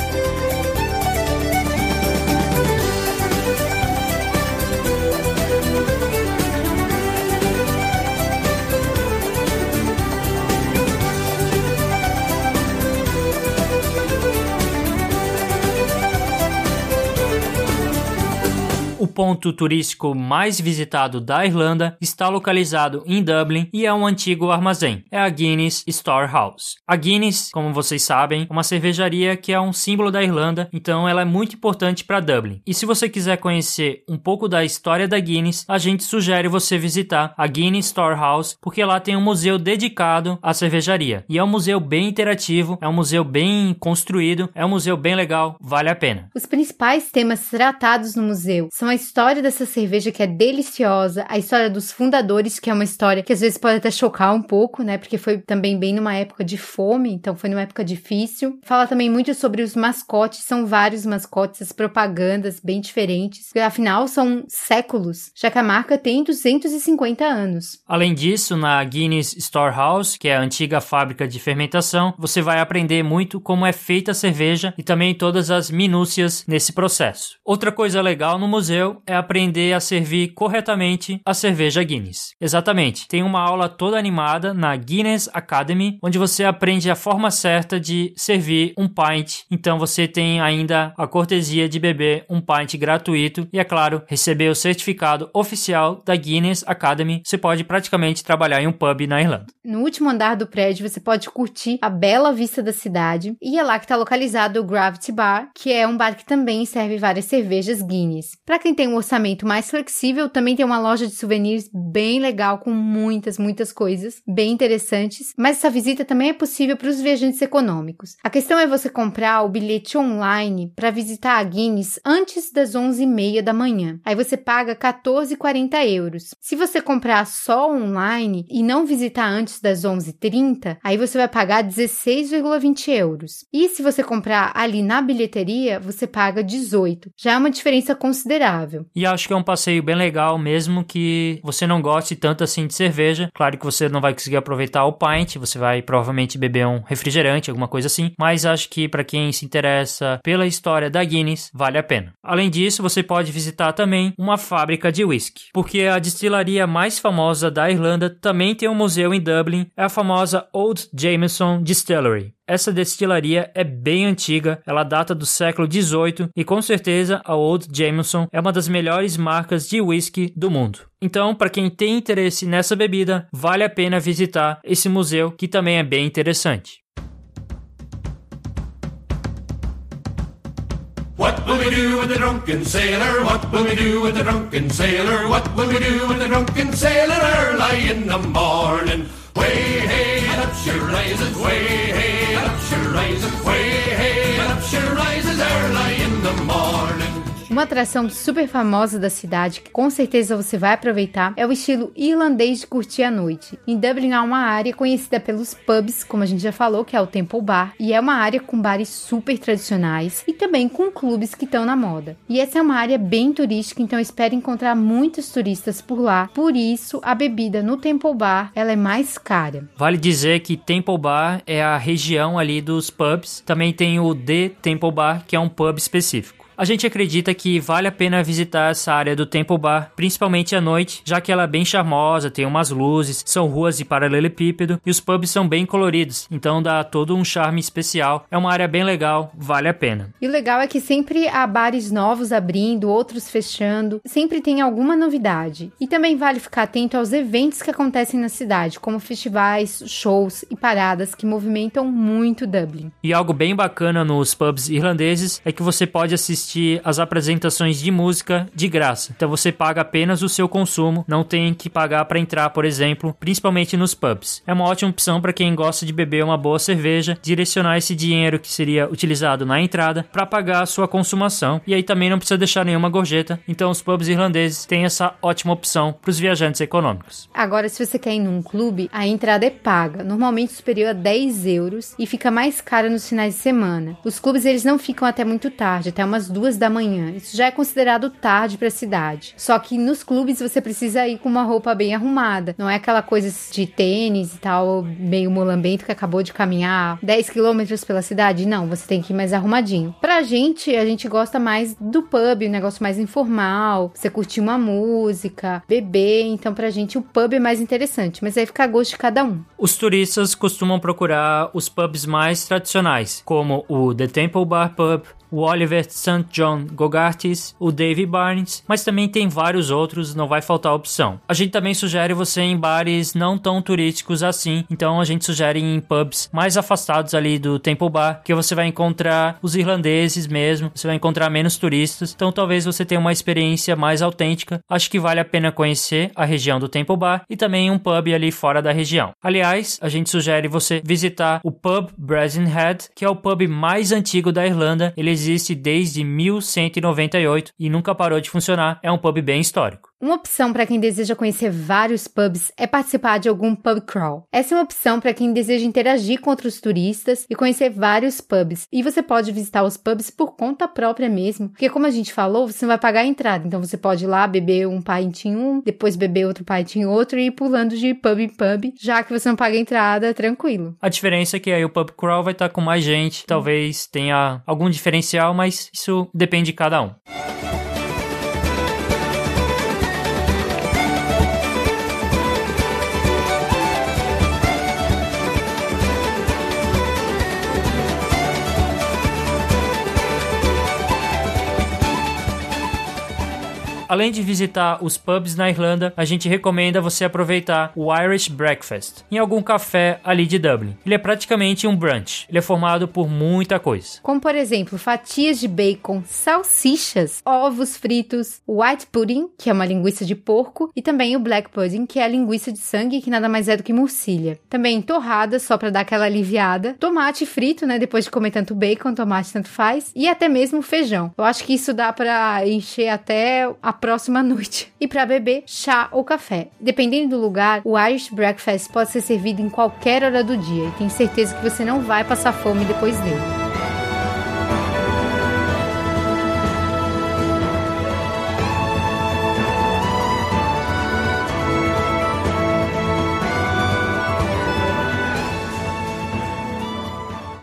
Ponto turístico mais visitado da Irlanda está localizado em Dublin e é um antigo armazém. É a Guinness Storehouse. A Guinness, como vocês sabem, é uma cervejaria que é um símbolo da Irlanda, então ela é muito importante para Dublin. E se você quiser conhecer um pouco da história da Guinness, a gente sugere você visitar a Guinness Storehouse, porque lá tem um museu dedicado à cervejaria. E é um museu bem interativo, é um museu bem construído, é um museu bem legal, vale a pena. Os principais temas tratados no museu são a história dessa cerveja que é deliciosa, a história dos fundadores, que é uma história que às vezes pode até chocar um pouco, né? Porque foi também bem numa época de fome, então foi numa época difícil. Fala também muito sobre os mascotes, são vários mascotes, as propagandas bem diferentes. Afinal, são séculos, já que a marca tem 250 anos. Além disso, na Guinness Storehouse, que é a antiga fábrica de fermentação, você vai aprender muito como é feita a cerveja e também todas as minúcias nesse processo. Outra coisa legal no museu é aprender a servir corretamente a cerveja Guinness. Exatamente. Tem uma aula toda animada na Guinness Academy, onde você aprende a forma certa de servir um pint. Então você tem ainda a cortesia de beber um pint gratuito e, é claro, receber o certificado oficial da Guinness Academy. Você pode praticamente trabalhar em um pub na Irlanda. No último andar do prédio, você pode curtir a bela vista da cidade e é lá que está localizado o Gravity Bar, que é um bar que também serve várias cervejas Guinness. Para quem tem tem um orçamento mais flexível, também tem uma loja de souvenirs bem legal, com muitas, muitas coisas bem interessantes. Mas essa visita também é possível para os viajantes econômicos. A questão é você comprar o bilhete online para visitar a Guinness antes das 11h30 da manhã. Aí você paga 14,40 euros. Se você comprar só online e não visitar antes das 11h30, aí você vai pagar 16,20 euros. E se você comprar ali na bilheteria, você paga 18. Já é uma diferença considerável. E acho que é um passeio bem legal, mesmo que você não goste tanto assim de cerveja. Claro que você não vai conseguir aproveitar o pint, você vai provavelmente beber um refrigerante, alguma coisa assim. Mas acho que para quem se interessa pela história da Guinness, vale a pena. Além disso, você pode visitar também uma fábrica de whisky, porque a destilaria mais famosa da Irlanda também tem um museu em Dublin, é a famosa Old Jameson Distillery. Essa destilaria é bem antiga, ela data do século 18 e com certeza a Old Jameson é uma das melhores marcas de whisky do mundo. Então, para quem tem interesse nessa bebida, vale a pena visitar esse museu que também é bem interessante. What will we do with the drunken sailor? What will we do with the drunken sailor? What will we do with the drunken sailor early in the morning? Way hey, up she rises, way hey, and up she Uma atração super famosa da cidade, que com certeza você vai aproveitar, é o estilo irlandês de curtir a noite. Em Dublin há uma área conhecida pelos pubs, como a gente já falou, que é o Temple Bar, e é uma área com bares super tradicionais e também com clubes que estão na moda. E essa é uma área bem turística, então eu espero encontrar muitos turistas por lá. Por isso, a bebida no Temple Bar, ela é mais cara. Vale dizer que Temple Bar é a região ali dos pubs. Também tem o The Temple Bar, que é um pub específico. A gente acredita que vale a pena visitar essa área do Temple Bar, principalmente à noite, já que ela é bem charmosa, tem umas luzes, são ruas de paralelepípedo e os pubs são bem coloridos, então dá todo um charme especial. É uma área bem legal, vale a pena. E o legal é que sempre há bares novos abrindo, outros fechando, sempre tem alguma novidade. E também vale ficar atento aos eventos que acontecem na cidade, como festivais, shows e paradas que movimentam muito Dublin. E algo bem bacana nos pubs irlandeses é que você pode assistir as apresentações de música de graça. Então você paga apenas o seu consumo, não tem que pagar para entrar, por exemplo, principalmente nos pubs. É uma ótima opção para quem gosta de beber uma boa cerveja, direcionar esse dinheiro que seria utilizado na entrada para pagar a sua consumação. E aí também não precisa deixar nenhuma gorjeta. Então os pubs irlandeses têm essa ótima opção para os viajantes econômicos. Agora, se você quer ir num clube, a entrada é paga, normalmente superior a 10 euros e fica mais cara nos finais de semana. Os clubes eles não ficam até muito tarde, até umas duas da manhã. Isso já é considerado tarde para a cidade. Só que nos clubes você precisa ir com uma roupa bem arrumada. Não é aquela coisa de tênis e tal, meio molambento que acabou de caminhar 10 quilômetros pela cidade. Não, você tem que ir mais arrumadinho. Pra gente, a gente gosta mais do pub, um negócio mais informal. Você curtir uma música, beber. Então, pra gente, o pub é mais interessante. Mas aí fica a gosto de cada um. Os turistas costumam procurar os pubs mais tradicionais, como o The Temple Bar Pub, o Oliver St. John Gogartis, o Dave Barnes, mas também tem vários outros, não vai faltar opção. A gente também sugere você em bares não tão turísticos assim, então a gente sugere em pubs mais afastados ali do Temple Bar, que você vai encontrar os irlandeses mesmo, você vai encontrar menos turistas, então talvez você tenha uma experiência mais autêntica. Acho que vale a pena conhecer a região do Temple Bar e também um pub ali fora da região. Aliás, a gente sugere você visitar o pub Brazen Head, que é o pub mais antigo da Irlanda. Ele existe desde 1198 e nunca parou de funcionar. É um pub bem histórico. Uma opção para quem deseja conhecer vários pubs é participar de algum pub crawl. Essa é uma opção para quem deseja interagir com outros turistas e conhecer vários pubs. E você pode visitar os pubs por conta própria mesmo, porque como a gente falou, você não vai pagar a entrada. Então você pode ir lá beber um pint em um, depois beber outro pint em outro e ir pulando de pub em pub, já que você não paga a entrada, tranquilo. A diferença é que aí o pub crawl vai estar com mais gente, talvez tenha algum diferencial, mas isso depende de cada um. Além de visitar os pubs na Irlanda, a gente recomenda você aproveitar o Irish Breakfast em algum café ali de Dublin. Ele é praticamente um brunch. Ele é formado por muita coisa. Como por exemplo, fatias de bacon, salsichas, ovos fritos, white pudding, que é uma linguiça de porco, e também o black pudding, que é a linguiça de sangue, que nada mais é do que murcilha. Também torrada, só para dar aquela aliviada, tomate frito, né, depois de comer tanto bacon, tomate tanto faz, e até mesmo feijão. Eu acho que isso dá para encher até a próxima noite. E para beber, chá ou café. Dependendo do lugar, o Irish Breakfast pode ser servido em qualquer hora do dia e tenho certeza que você não vai passar fome depois dele.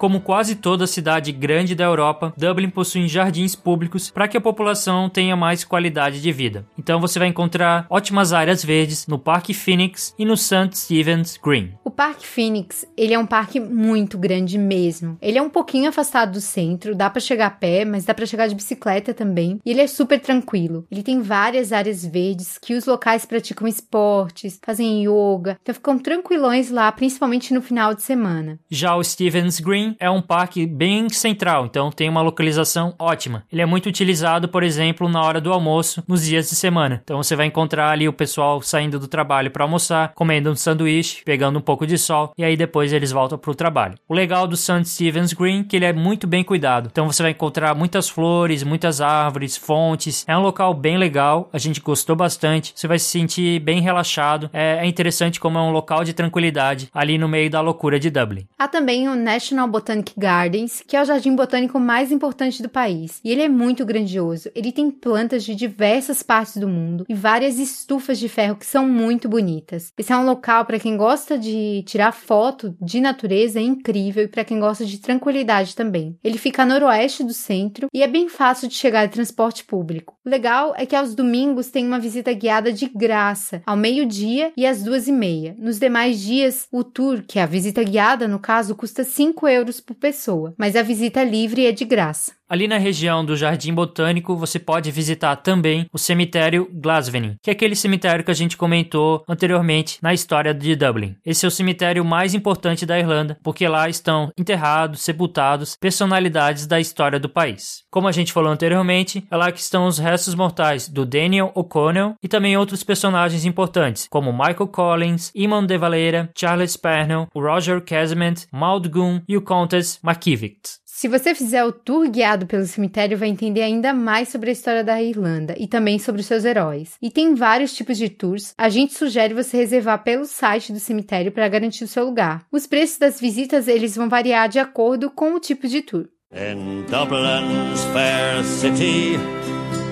Como quase toda cidade grande da Europa, Dublin possui jardins públicos para que a população tenha mais qualidade de vida. Então você vai encontrar ótimas áreas verdes no Parque Phoenix e no St. Stephen's Green. O Parque Phoenix, ele é um parque muito grande mesmo. Ele é um pouquinho afastado do centro, dá para chegar a pé, mas dá para chegar de bicicleta também. E ele é super tranquilo. Ele tem várias áreas verdes que os locais praticam esportes, fazem yoga, então ficam tranquilões lá, principalmente no final de semana. Já o Stephen's Green é um parque bem central, então tem uma localização ótima. Ele é muito utilizado, por exemplo, na hora do almoço, nos dias de semana. Então você vai encontrar ali o pessoal saindo do trabalho para almoçar, comendo um sanduíche, pegando um pouco de sol e aí depois eles voltam para o trabalho. O legal do St. Stephen's Green é que ele é muito bem cuidado. Então você vai encontrar muitas flores, muitas árvores, fontes. É um local bem legal, a gente gostou bastante. Você vai se sentir bem relaxado. É, é interessante como é um local de tranquilidade ali no meio da loucura de Dublin. Há também o National Botanic Gardens, que é o jardim botânico mais importante do país. E ele é muito grandioso. Ele tem plantas de diversas partes do mundo e várias estufas de ferro que são muito bonitas. Esse é um local para quem gosta de tirar foto de natureza é incrível e para quem gosta de tranquilidade também. Ele fica a noroeste do centro e é bem fácil de chegar de transporte público. O legal é que aos domingos tem uma visita guiada de graça, ao meio-dia e às duas e meia. Nos demais dias, o tour, que é a visita guiada no caso, custa 5 euros por pessoa, mas a visita livre é de graça. Ali na região do Jardim Botânico, você pode visitar também o cemitério Glasvenin, que é aquele cemitério que a gente comentou anteriormente na história de Dublin. Esse é o cemitério mais importante da Irlanda, porque lá estão enterrados, sepultados personalidades da história do país. Como a gente falou anteriormente, é lá que estão os restos mortais do Daniel O'Connell e também outros personagens importantes, como Michael Collins, Eamon de Valera, Charles Pernell, Roger Casement, Maud Gunn e o Countess McKivitt. Se você fizer o tour guiado pelo cemitério, vai entender ainda mais sobre a história da Irlanda e também sobre os seus heróis. E tem vários tipos de tours. A gente sugere você reservar pelo site do cemitério para garantir o seu lugar. Os preços das visitas eles vão variar de acordo com o tipo de tour. In Dublin's fair city,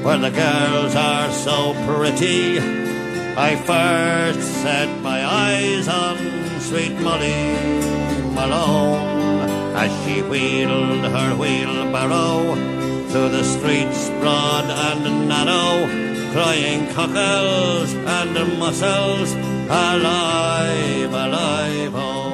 where the girls are so pretty, I first set my eyes on sweet Molly Malone. As she wheeled her wheelbarrow through the streets broad and narrow, crying cockles and mussels, alive, alive, oh.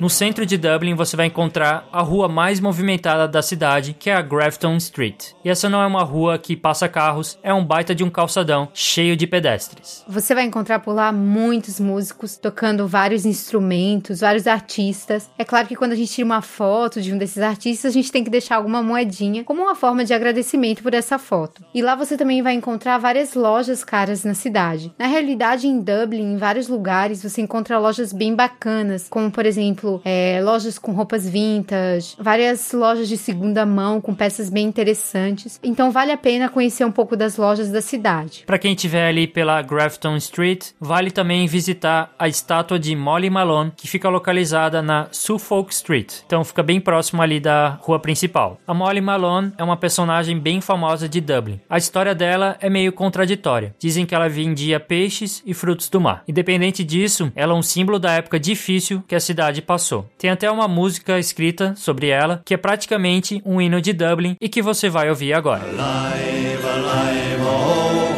No centro de Dublin você vai encontrar a rua mais movimentada da cidade, que é a Grafton Street. E essa não é uma rua que passa carros, é um baita de um calçadão cheio de pedestres. Você vai encontrar por lá muitos músicos tocando vários instrumentos, vários artistas. É claro que quando a gente tira uma foto de um desses artistas, a gente tem que deixar alguma moedinha como uma forma de agradecimento por essa foto. E lá você também vai encontrar várias lojas caras na cidade. Na realidade, em Dublin, em vários lugares, você encontra lojas bem bacanas, como por exemplo exemplo, é, lojas com roupas vintage, várias lojas de segunda mão com peças bem interessantes. Então vale a pena conhecer um pouco das lojas da cidade. Para quem estiver ali pela Grafton Street, vale também visitar a estátua de Molly Malone, que fica localizada na Suffolk Street. Então fica bem próximo ali da rua principal. A Molly Malone é uma personagem bem famosa de Dublin. A história dela é meio contraditória. Dizem que ela vendia peixes e frutos do mar. Independente disso, ela é um símbolo da época difícil que a cidade passou passou. Tem até uma música escrita sobre ela, que é praticamente um hino de Dublin e que você vai ouvir agora. Alive, alive, oh,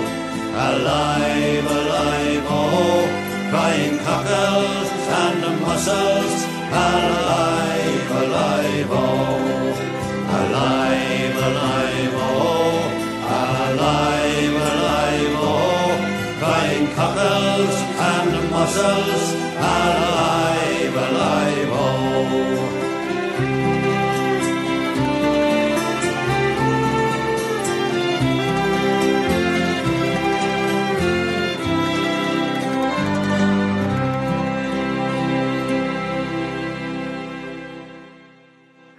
alive, alive, oh, crying cockles and mussels, alive, alive, oh, alive, alive, oh, oh, crying cockles and mussels,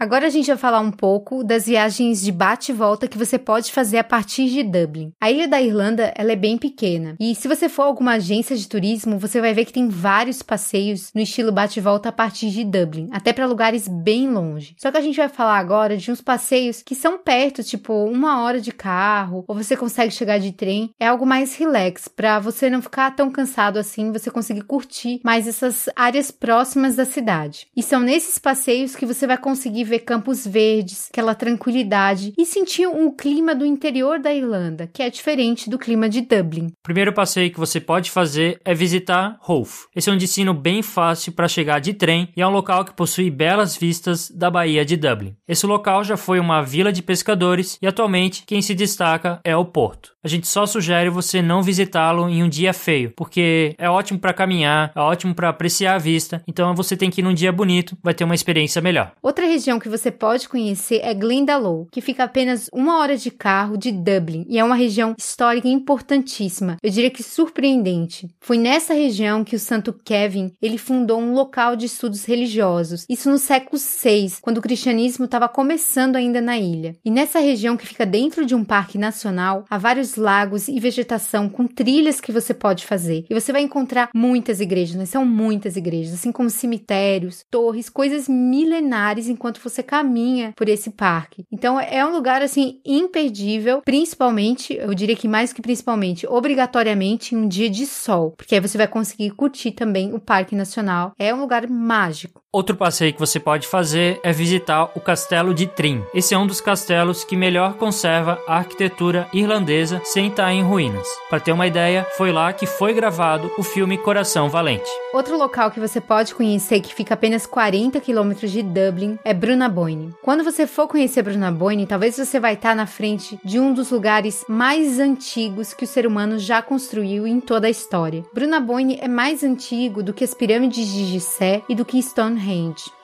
Agora a gente vai falar um pouco das viagens de bate e volta que você pode fazer a partir de Dublin. A ilha da Irlanda, ela é bem pequena. E se você for a alguma agência de turismo, você vai ver que tem vários passeios no estilo bate e volta a partir de Dublin, até para lugares bem longe. Só que a gente vai falar agora de uns passeios que são perto, tipo uma hora de carro, ou você consegue chegar de trem. É algo mais relax, para você não ficar tão cansado assim, você conseguir curtir mais essas áreas próximas da cidade. E são nesses passeios que você vai conseguir ver campos verdes, aquela tranquilidade e sentir um clima do interior da Irlanda, que é diferente do clima de Dublin. O primeiro passeio que você pode fazer é visitar Hove. Esse é um destino bem fácil para chegar de trem e é um local que possui belas vistas da Baía de Dublin. Esse local já foi uma vila de pescadores e atualmente quem se destaca é o porto. A gente só sugere você não visitá-lo em um dia feio, porque é ótimo para caminhar, é ótimo para apreciar a vista, então você tem que ir num dia bonito, vai ter uma experiência melhor. Outra região que você pode conhecer é Glendalough, que fica apenas uma hora de carro de Dublin e é uma região histórica importantíssima. Eu diria que surpreendente. Foi nessa região que o Santo Kevin ele fundou um local de estudos religiosos. Isso no século VI, quando o cristianismo estava começando ainda na ilha. E nessa região que fica dentro de um parque nacional, há vários lagos e vegetação com trilhas que você pode fazer. E você vai encontrar muitas igrejas, são muitas igrejas, assim como cemitérios, torres, coisas milenares enquanto você caminha por esse parque. Então é um lugar assim imperdível, principalmente, eu diria que mais que principalmente, obrigatoriamente em um dia de sol, porque aí você vai conseguir curtir também o Parque Nacional. É um lugar mágico. Outro passeio que você pode fazer é visitar o Castelo de Trim. Esse é um dos castelos que melhor conserva a arquitetura irlandesa sem estar em ruínas. Para ter uma ideia, foi lá que foi gravado o filme Coração Valente. Outro local que você pode conhecer que fica apenas 40 quilômetros de Dublin é Brunaboyne. Quando você for conhecer Brunaboyne, talvez você vai estar na frente de um dos lugares mais antigos que o ser humano já construiu em toda a história. Brunaboyne é mais antigo do que as pirâmides de Gizé e do que Stonehenge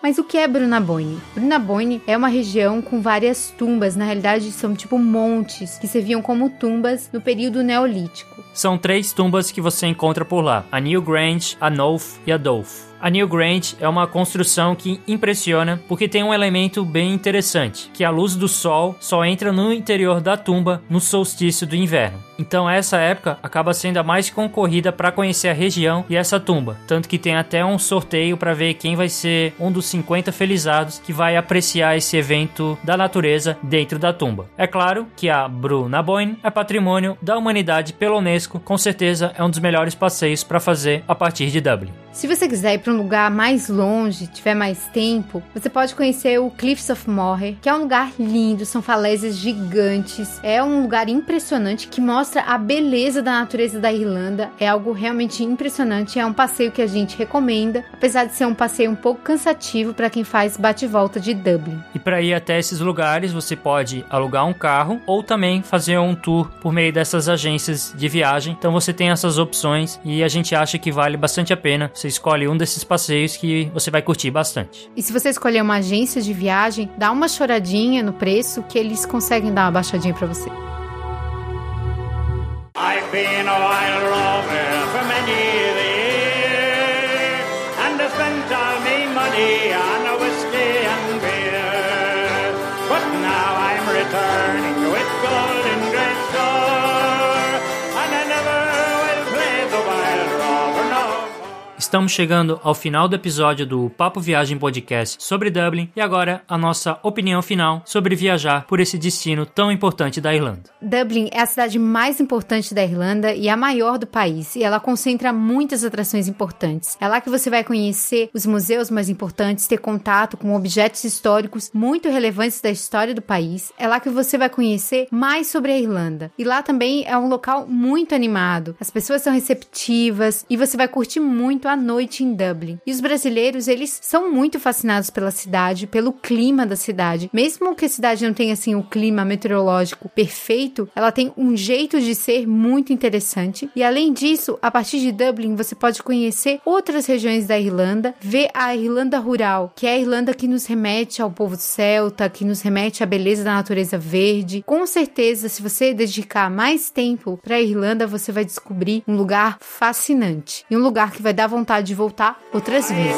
Mas o que é Brunaboyne? Brunaboyne é uma região com várias tumbas, na realidade são tipo montes que serviam como tumbas no período neolítico. São três tumbas que você encontra por lá: a New Grange, a Knowth e a Dolph. A New Grange é uma construção que impressiona porque tem um elemento bem interessante, que a luz do sol só entra no interior da tumba no solstício do inverno. Então essa época acaba sendo a mais concorrida para conhecer a região e essa tumba, tanto que tem até um sorteio para ver quem vai ser um dos 50 felizados que vai apreciar esse evento da natureza dentro da tumba. É claro que a Bruna Boyne é patrimônio da humanidade pela Unesco, com certeza é um dos melhores passeios para fazer a partir de Dublin. Se você quiser ir para um lugar mais longe, tiver mais tempo, você pode conhecer o Cliffs of Moher, que é um lugar lindo, são falésias gigantes, é um lugar impressionante que mostra a beleza da natureza da Irlanda. É algo realmente impressionante, é um passeio que a gente recomenda, apesar de ser um passeio um pouco cansativo para quem faz bate-volta de Dublin. E para ir até esses lugares, você pode alugar um carro ou também fazer um tour por meio dessas agências de viagem. Então você tem essas opções e a gente acha que vale bastante a pena você escolhe um desses passeios que você vai curtir bastante. E se você escolher uma agência de viagem, dá uma choradinha no preço que eles conseguem dar uma baixadinha para você. I've been a wild rover for many years and I spent all my money on a whiskey and beer. But now I'm returning with golden Estamos chegando ao final do episódio do Papo Viagem Podcast sobre Dublin e agora a nossa opinião final sobre viajar por esse destino tão importante da Irlanda. Dublin é a cidade mais importante da Irlanda e a maior do país, e ela concentra muitas atrações importantes. É lá que você vai conhecer os museus mais importantes, ter contato com objetos históricos muito relevantes da história do país. É lá que você vai conhecer mais sobre a Irlanda. E lá também é um local muito animado. As pessoas são receptivas e você vai curtir muito a noite em Dublin. E os brasileiros, eles são muito fascinados pela cidade, pelo clima da cidade. Mesmo que a cidade não tenha assim o clima meteorológico perfeito, ela tem um jeito de ser muito interessante. E além disso, a partir de Dublin, você pode conhecer outras regiões da Irlanda, ver a Irlanda rural, que é a Irlanda que nos remete ao povo celta, que nos remete à beleza da natureza verde. Com certeza, se você dedicar mais tempo para a Irlanda, você vai descobrir um lugar fascinante e um lugar que vai dar vontade de voltar outras vezes.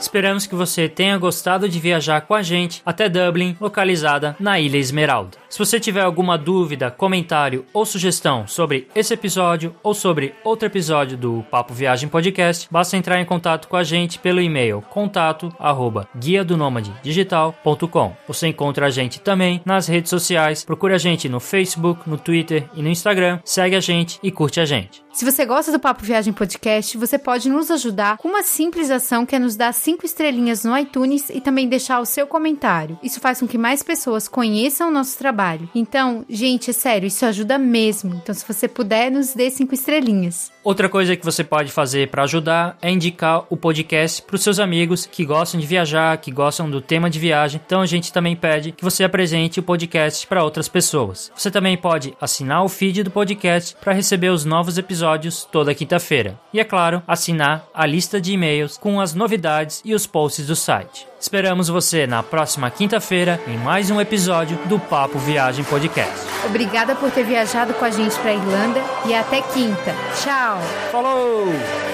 Esperamos que você tenha gostado de viajar com a gente até Dublin, localizada na Ilha Esmeralda. Se você tiver alguma dúvida, comentário ou sugestão sobre esse episódio ou sobre outro episódio do Papo Viagem Podcast, basta entrar em contato com a gente pelo e-mail contato arroba guia do digital.com. Você encontra a gente também nas redes sociais, procura a gente no Facebook, no Twitter e no Instagram, segue a gente e curte a gente. Se você gosta do Papo Viagem Podcast, você pode nos ajudar com uma simples ação que é nos dar cinco estrelinhas no iTunes e também deixar o seu comentário. Isso faz com que mais pessoas conheçam o nosso trabalho. Então, gente, é sério, isso ajuda mesmo. Então, se você puder, nos dê cinco estrelinhas. Outra coisa que você pode fazer para ajudar é indicar o podcast para os seus amigos que gostam de viajar, que gostam do tema de viagem. Então a gente também pede que você apresente o podcast para outras pessoas. Você também pode assinar o feed do podcast para receber os novos episódios toda quinta-feira. E é claro, assinar a lista de e-mails com as novidades e os posts do site. Esperamos você na próxima quinta-feira em mais um episódio do Papo Viagem Podcast. Obrigada por ter viajado com a gente para Irlanda e até quinta. Tchau. Falou!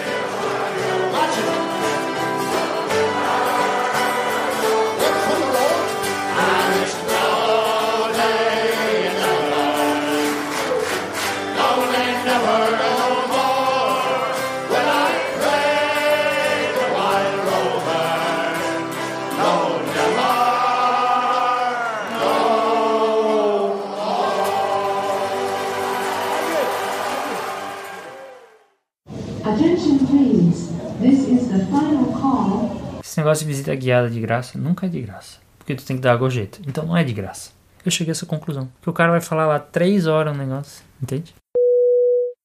Esse negócio de visita guiada de graça nunca é de graça. Porque tu tem que dar gorjeta. Então não é de graça. Eu cheguei a essa conclusão. Que o cara vai falar lá três horas um negócio. Entende?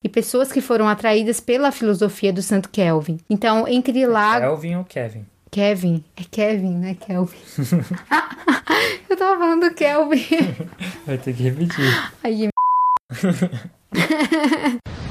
E pessoas que foram atraídas pela filosofia do Santo Kelvin. Então, entre lá. Kelvin ou Kevin? Kevin. É Kevin, né? Kelvin. Eu tava falando Kelvin. Vai ter que repetir. Aí.